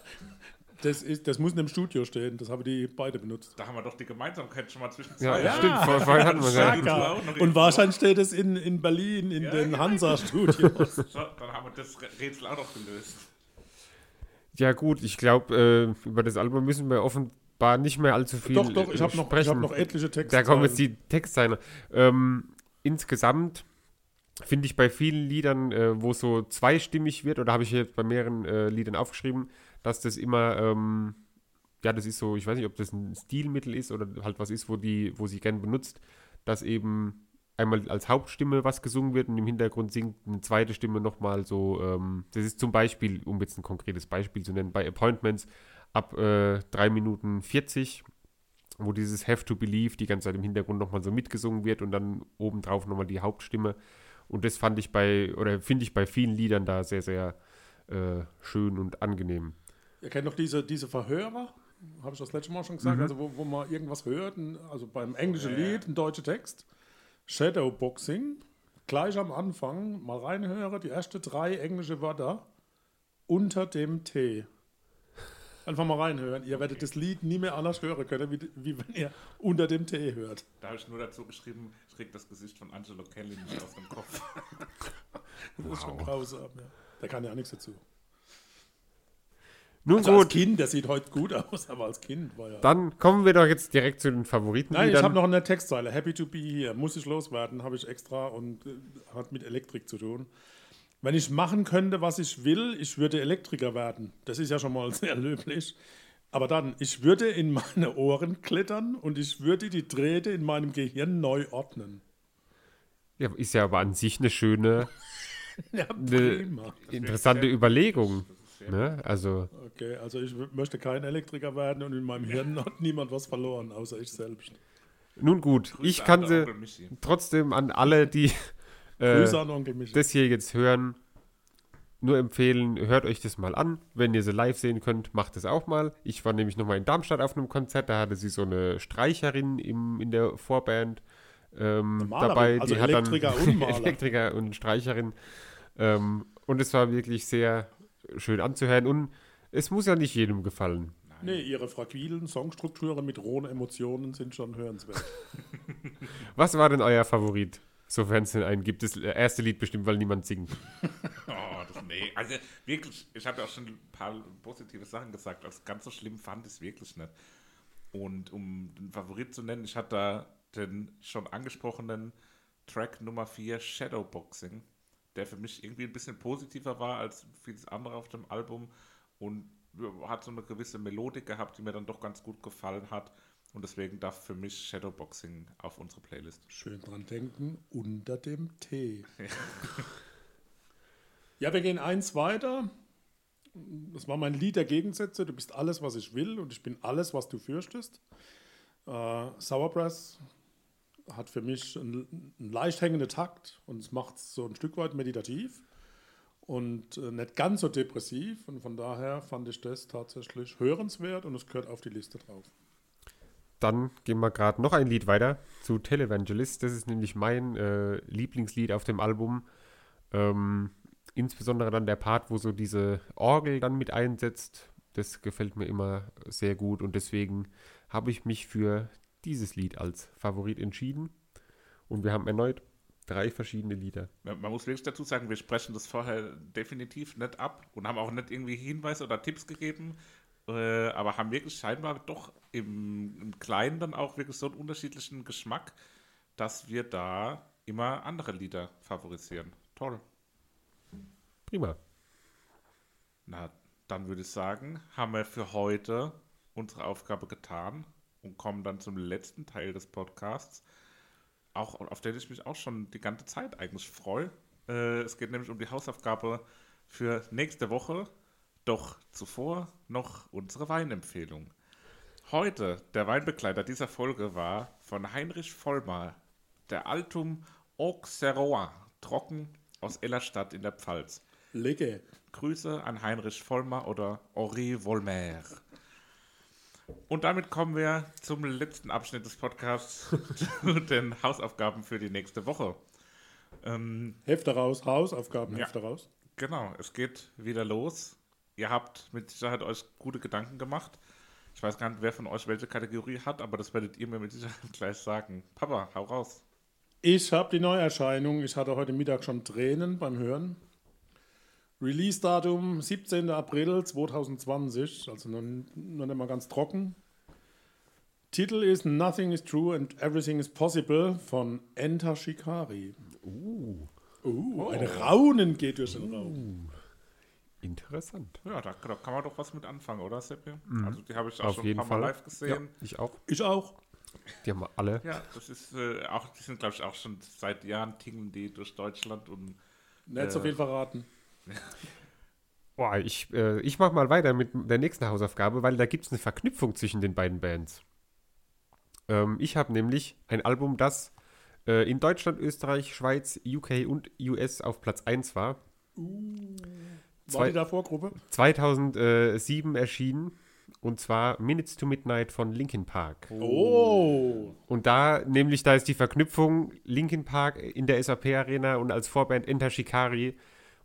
Speaker 2: Das, ist, das muss in dem Studio stehen, das haben die beide benutzt.
Speaker 1: Da haben wir doch die Gemeinsamkeit schon mal zwischen
Speaker 3: Ja,
Speaker 1: zwei.
Speaker 3: ja. stimmt. Vor, vorhin hatten wir ja.
Speaker 2: Und wahrscheinlich steht es in, in Berlin in
Speaker 1: Ja,
Speaker 2: den
Speaker 1: genau.
Speaker 2: Hansa-Studios.
Speaker 1: So, dann haben wir das Rätsel auch noch gelöst.
Speaker 3: Ja gut, ich glaube, äh, über das Album müssen wir offenbar nicht mehr allzu viel
Speaker 2: doch, doch, ich habe noch, ich
Speaker 3: sprechen.
Speaker 2: hab noch etliche Texte.
Speaker 3: Da kommen jetzt die Textzeilen. Ähm, insgesamt finde ich bei vielen Liedern, äh, wo es so zweistimmig wird, oder habe ich jetzt bei mehreren äh, Liedern aufgeschrieben, dass das immer, ähm, ja, das ist so, ich weiß nicht, ob das ein Stilmittel ist oder halt was ist, wo die, wo sie gern benutzt, dass eben einmal als Hauptstimme was gesungen wird und im Hintergrund singt eine zweite Stimme nochmal so, ähm, das ist zum Beispiel, um jetzt ein konkretes Beispiel zu nennen, bei Appointments ab äh, 3 Minuten 40 wo dieses Have to Believe die ganze Zeit im Hintergrund nochmal so mitgesungen wird und dann obendrauf nochmal die Hauptstimme. Und das fand ich bei, oder finde ich bei vielen Liedern da sehr, sehr äh, schön und angenehm.
Speaker 2: Ihr kennt noch diese, diese Verhörer, habe ich das letzte Mal schon gesagt,
Speaker 3: Mhm.
Speaker 2: also wo, wo man irgendwas hört, also beim englischen
Speaker 1: Ja, ja.
Speaker 2: Lied, ein deutscher Text. Shadowboxing. Gleich am Anfang mal reinhören, die ersten drei englische Wörter unter dem T. Einfach mal reinhören. Ihr werdet das Lied nie mehr anders hören können, wie, wie wenn ihr unter dem T hört.
Speaker 1: Da habe ich nur dazu geschrieben, ich krieg das Gesicht von Angelo Kelly nicht aus dem Kopf.
Speaker 2: Das ist schon grausam. Ja. Der kann ja nichts dazu.
Speaker 3: Nun
Speaker 2: Also als
Speaker 3: gut,
Speaker 2: Kind, der sieht heute gut aus, aber als Kind war ja.
Speaker 3: dann kommen wir doch jetzt direkt zu den Favoriten.
Speaker 2: Nein, ich habe noch eine Textzeile. Happy to be here. Muss ich loswerden, habe ich extra und äh, hat mit Elektrik zu tun. Wenn ich machen könnte, was ich will, ich würde Elektriker werden. Das ist ja schon mal sehr löblich. Aber dann, ich würde in meine Ohren klettern und ich würde die Drähte in meinem Gehirn neu ordnen.
Speaker 3: Ja, ist ja aber an sich eine schöne,
Speaker 2: Ja,
Speaker 3: eine interessante Überlegung. Ne? Also,
Speaker 2: Okay, also ich möchte kein Elektriker werden und in meinem Hirn hat niemand was verloren, außer ich selbst.
Speaker 3: nun gut,
Speaker 1: Grüße
Speaker 3: ich
Speaker 1: an
Speaker 3: kann sie trotzdem an alle, die äh, das hier jetzt hören, nur empfehlen, hört euch das mal an. Wenn ihr sie live sehen könnt, macht es auch mal. Ich war nämlich nochmal in Darmstadt auf einem Konzert, da hatte sie so eine Streicherin im, in der Vorband ähm, dabei.
Speaker 2: also
Speaker 3: die hat
Speaker 2: Elektriker
Speaker 3: dann
Speaker 2: und.
Speaker 3: Elektriker und Streicherin. Ähm, und es war wirklich sehr schön anzuhören und es muss ja nicht jedem gefallen.
Speaker 2: Nee, ihre fragilen Songstrukturen mit rohen Emotionen sind schon hörenswert.
Speaker 3: Was war denn euer Favorit? Sofern es denn einen gibt. Das erste Lied bestimmt, weil niemand singt.
Speaker 1: Oh, das, nee, also wirklich, ich habe ja auch schon ein paar positive Sachen gesagt. Also ganz so schlimm fand ich es wirklich nicht. Und um den Favorit zu nennen, ich hatte da den schon angesprochenen Track Nummer 4, Shadowboxing, der für mich irgendwie ein bisschen positiver war als vieles andere auf dem Album und hat so eine gewisse Melodik gehabt, die mir dann doch ganz gut gefallen hat. Und deswegen darf für mich Shadowboxing auf unsere Playlist.
Speaker 2: Schön dran denken, unter dem T. ja, wir gehen eins weiter. Das war mein Lied der Gegensätze. Du bist alles, was ich will und ich bin alles, was du fürchtest. Äh, Sourpress hat für mich einen, einen leicht hängenden Takt und es macht es so ein Stück weit meditativ und äh, nicht ganz so depressiv. Und von daher fand ich das tatsächlich hörenswert und es gehört auf die Liste drauf.
Speaker 3: Dann gehen wir gerade noch ein Lied weiter zu Televangelist. Das ist nämlich mein äh, Lieblingslied auf dem Album. Ähm, insbesondere dann der Part, wo so diese Orgel dann mit einsetzt. Das gefällt mir immer sehr gut und deswegen habe ich mich für dieses Lied als Favorit entschieden. Und wir haben erneut drei verschiedene Lieder.
Speaker 1: Man muss wirklich dazu sagen, wir sprechen das vorher definitiv nicht ab und haben auch nicht irgendwie Hinweise oder Tipps gegeben, äh, aber haben wirklich scheinbar doch im, im Kleinen dann auch wirklich so einen unterschiedlichen Geschmack, dass wir da immer andere Lieder favorisieren. Toll.
Speaker 3: Prima.
Speaker 1: Na, dann würde ich sagen, haben wir für heute unsere Aufgabe getan und kommen dann zum letzten Teil des Podcasts, auch auf den ich mich auch schon die ganze Zeit eigentlich freue. Äh, es geht nämlich um die Hausaufgabe für nächste Woche, doch zuvor noch unsere Weinempfehlung. Heute, der Weinbegleiter dieser Folge war von Heinrich Vollmar, der Altum Auxerrois, trocken aus Ellerstadt in der Pfalz.
Speaker 2: Lecker.
Speaker 1: Grüße an Heinrich Vollmer oder Henri Volmer. Und damit kommen wir zum letzten Abschnitt des Podcasts, zu den Hausaufgaben für die nächste Woche. Ähm,
Speaker 2: Hefte raus, Hausaufgaben,
Speaker 1: Ja.
Speaker 2: Hefte raus.
Speaker 1: genau, es geht wieder los. Ihr habt mit Sicherheit euch gute Gedanken gemacht. Ich weiß gar nicht, wer von euch welche Kategorie hat, aber das werdet ihr mir mit Sicherheit gleich sagen. Papa, hau raus.
Speaker 2: Ich habe die Neuerscheinung. Ich hatte heute Mittag schon Tränen beim Hören. Release-Datum 17. April 2020, also noch, noch nicht mal ganz trocken. Titel ist Nothing is True and Everything is Possible von Enter Shikari. Uh. Ein Raunen geht durch den Raum.
Speaker 3: Interessant.
Speaker 1: Ja, da, da kann man doch was mit anfangen, oder, Seppi? Also die habe ich auch
Speaker 3: Auf
Speaker 1: schon
Speaker 3: jeden
Speaker 1: ein paar Mal
Speaker 3: Fall.
Speaker 1: live gesehen.
Speaker 3: Ja, ich auch.
Speaker 2: Ich auch.
Speaker 3: Die haben wir alle.
Speaker 1: Ja, das ist äh, auch, die sind, glaube ich, auch schon seit Jahren tingeln die durch Deutschland und
Speaker 2: Nicht so
Speaker 1: Äh.
Speaker 2: viel verraten.
Speaker 3: Boah, ich, äh, ich mache mal weiter mit der nächsten Hausaufgabe, weil da gibt es eine Verknüpfung zwischen den beiden Bands. Ähm, ich habe nämlich ein Album, das äh, in Deutschland, Österreich, Schweiz, UK und US auf Platz 1 war.
Speaker 2: War
Speaker 3: Zwei-
Speaker 2: die da Vorgruppe?
Speaker 3: 2007 erschienen und zwar Minutes to Midnight von Linkin Park.
Speaker 2: Oh.
Speaker 3: Und da, nämlich, da ist die Verknüpfung Linkin Park in der SAP Arena und als Vorband Enter Shikari.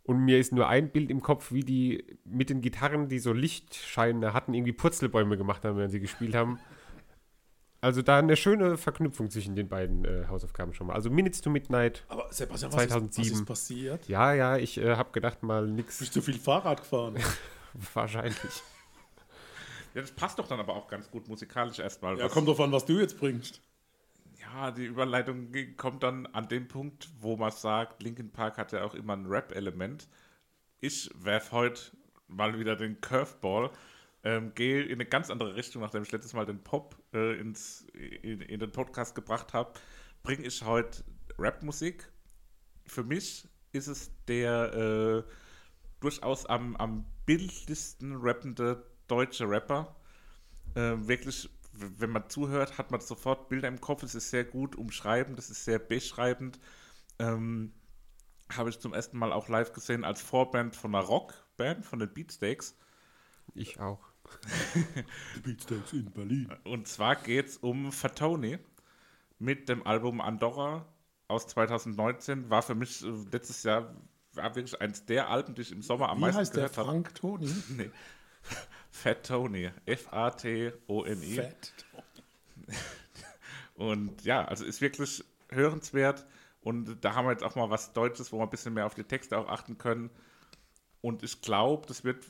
Speaker 3: Und mir ist nur ein Bild im Kopf, wie die mit den Gitarren, die so Lichtscheine hatten, irgendwie Purzelbäume gemacht haben, wenn sie gespielt haben. Also da eine schöne Verknüpfung zwischen den beiden äh, Hausaufgaben schon mal. Also Minutes to Midnight.
Speaker 2: Aber Sebastian, was,
Speaker 3: 2007.
Speaker 2: Ist, was ist passiert?
Speaker 3: Ja, ja, ich äh, habe gedacht mal nix.
Speaker 2: Bist du viel Fahrrad gefahren?
Speaker 3: Wahrscheinlich.
Speaker 1: Ja, das passt doch dann aber auch ganz gut musikalisch erstmal.
Speaker 2: ja,
Speaker 1: was-
Speaker 2: kommt drauf an, was du jetzt bringst.
Speaker 1: Ja, die Überleitung kommt dann an den Punkt, wo man sagt, Linkin Park hat ja auch immer ein Rap-Element. Ich werfe heute mal wieder den Curveball, ähm, gehe in eine ganz andere Richtung, nachdem ich letztes Mal den Pop äh, ins, in, in den Podcast gebracht habe, bringe ich heute Rap-Musik. Für mich ist es der äh, durchaus am, am bildlichsten rappende deutsche Rapper äh, wirklich, wenn man zuhört, hat man sofort Bilder im Kopf. Es ist sehr gut umschreibend, es ist sehr beschreibend. Ähm, Habe ich zum ersten Mal auch live gesehen als Vorband von einer Rockband, von den Beatsteaks.
Speaker 3: Ich auch.
Speaker 2: Die Beatsteaks in Berlin.
Speaker 1: Und zwar geht es um Fatoni mit dem Album Andorra aus 2019. War für mich äh, letztes Jahr war wirklich eins der Alben, die ich im Sommer am
Speaker 2: Wie
Speaker 1: meisten
Speaker 2: heißt der
Speaker 1: gehört habe.
Speaker 2: Frank Toni?
Speaker 1: Nee. Fat Tony. F-A-T-O-N-I.
Speaker 2: Fett.
Speaker 1: Und ja, also ist wirklich hörenswert. Und da haben wir jetzt auch mal was Deutsches, wo wir ein bisschen mehr auf die Texte auch achten können. Und ich glaube, das wird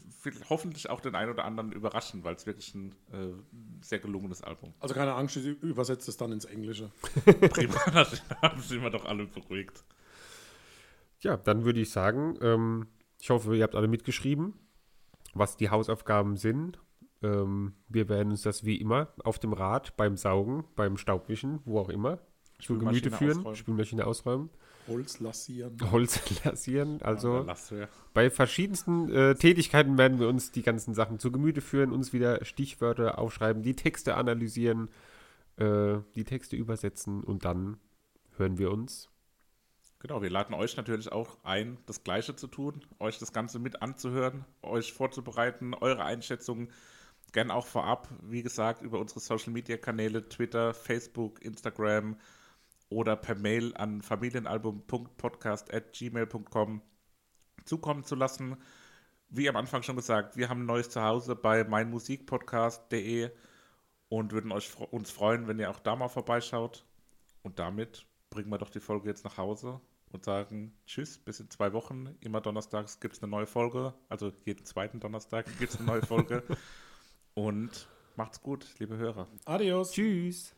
Speaker 1: hoffentlich auch den einen oder anderen überraschen, weil es wirklich ein äh, sehr gelungenes Album.
Speaker 2: Also keine Angst, ich übersetze es dann ins Englische.
Speaker 1: Prima, da sind wir doch alle beruhigt.
Speaker 3: Ja, dann würde ich sagen, ähm, ich hoffe, ihr habt alle mitgeschrieben, was die Hausaufgaben sind. Ähm, wir werden uns das wie immer auf dem Rad, beim Saugen, beim Staubwischen, wo auch immer, zu Gemüte führen,
Speaker 1: ausräumen.
Speaker 3: Spülmaschine ausräumen,
Speaker 2: Holz lassieren.
Speaker 3: Holz lassieren. Also
Speaker 1: Lass ja.
Speaker 3: bei verschiedensten äh, Tätigkeiten werden wir uns die ganzen Sachen zu Gemüte führen, uns wieder Stichwörter aufschreiben, die Texte analysieren, äh, die Texte übersetzen und dann hören wir uns.
Speaker 1: Genau, wir laden euch natürlich auch ein, das Gleiche zu tun, euch das Ganze mit anzuhören, euch vorzubereiten, eure Einschätzungen gern auch vorab, wie gesagt, über unsere Social Media Kanäle, Twitter, Facebook, Instagram oder per Mail an familienalbum.podcast.gmail.com zukommen zu lassen. Wie am Anfang schon gesagt, wir haben ein neues Zuhause bei meinmusikpodcast.de und würden euch, uns freuen, wenn ihr auch da mal vorbeischaut. Und damit bringen wir doch die Folge jetzt nach Hause und sagen Tschüss, bis in zwei Wochen. Immer donnerstags gibt es eine neue Folge. Also jeden zweiten Donnerstag gibt es eine neue Folge. und macht's gut, liebe Hörer.
Speaker 2: Adios.
Speaker 3: Tschüss!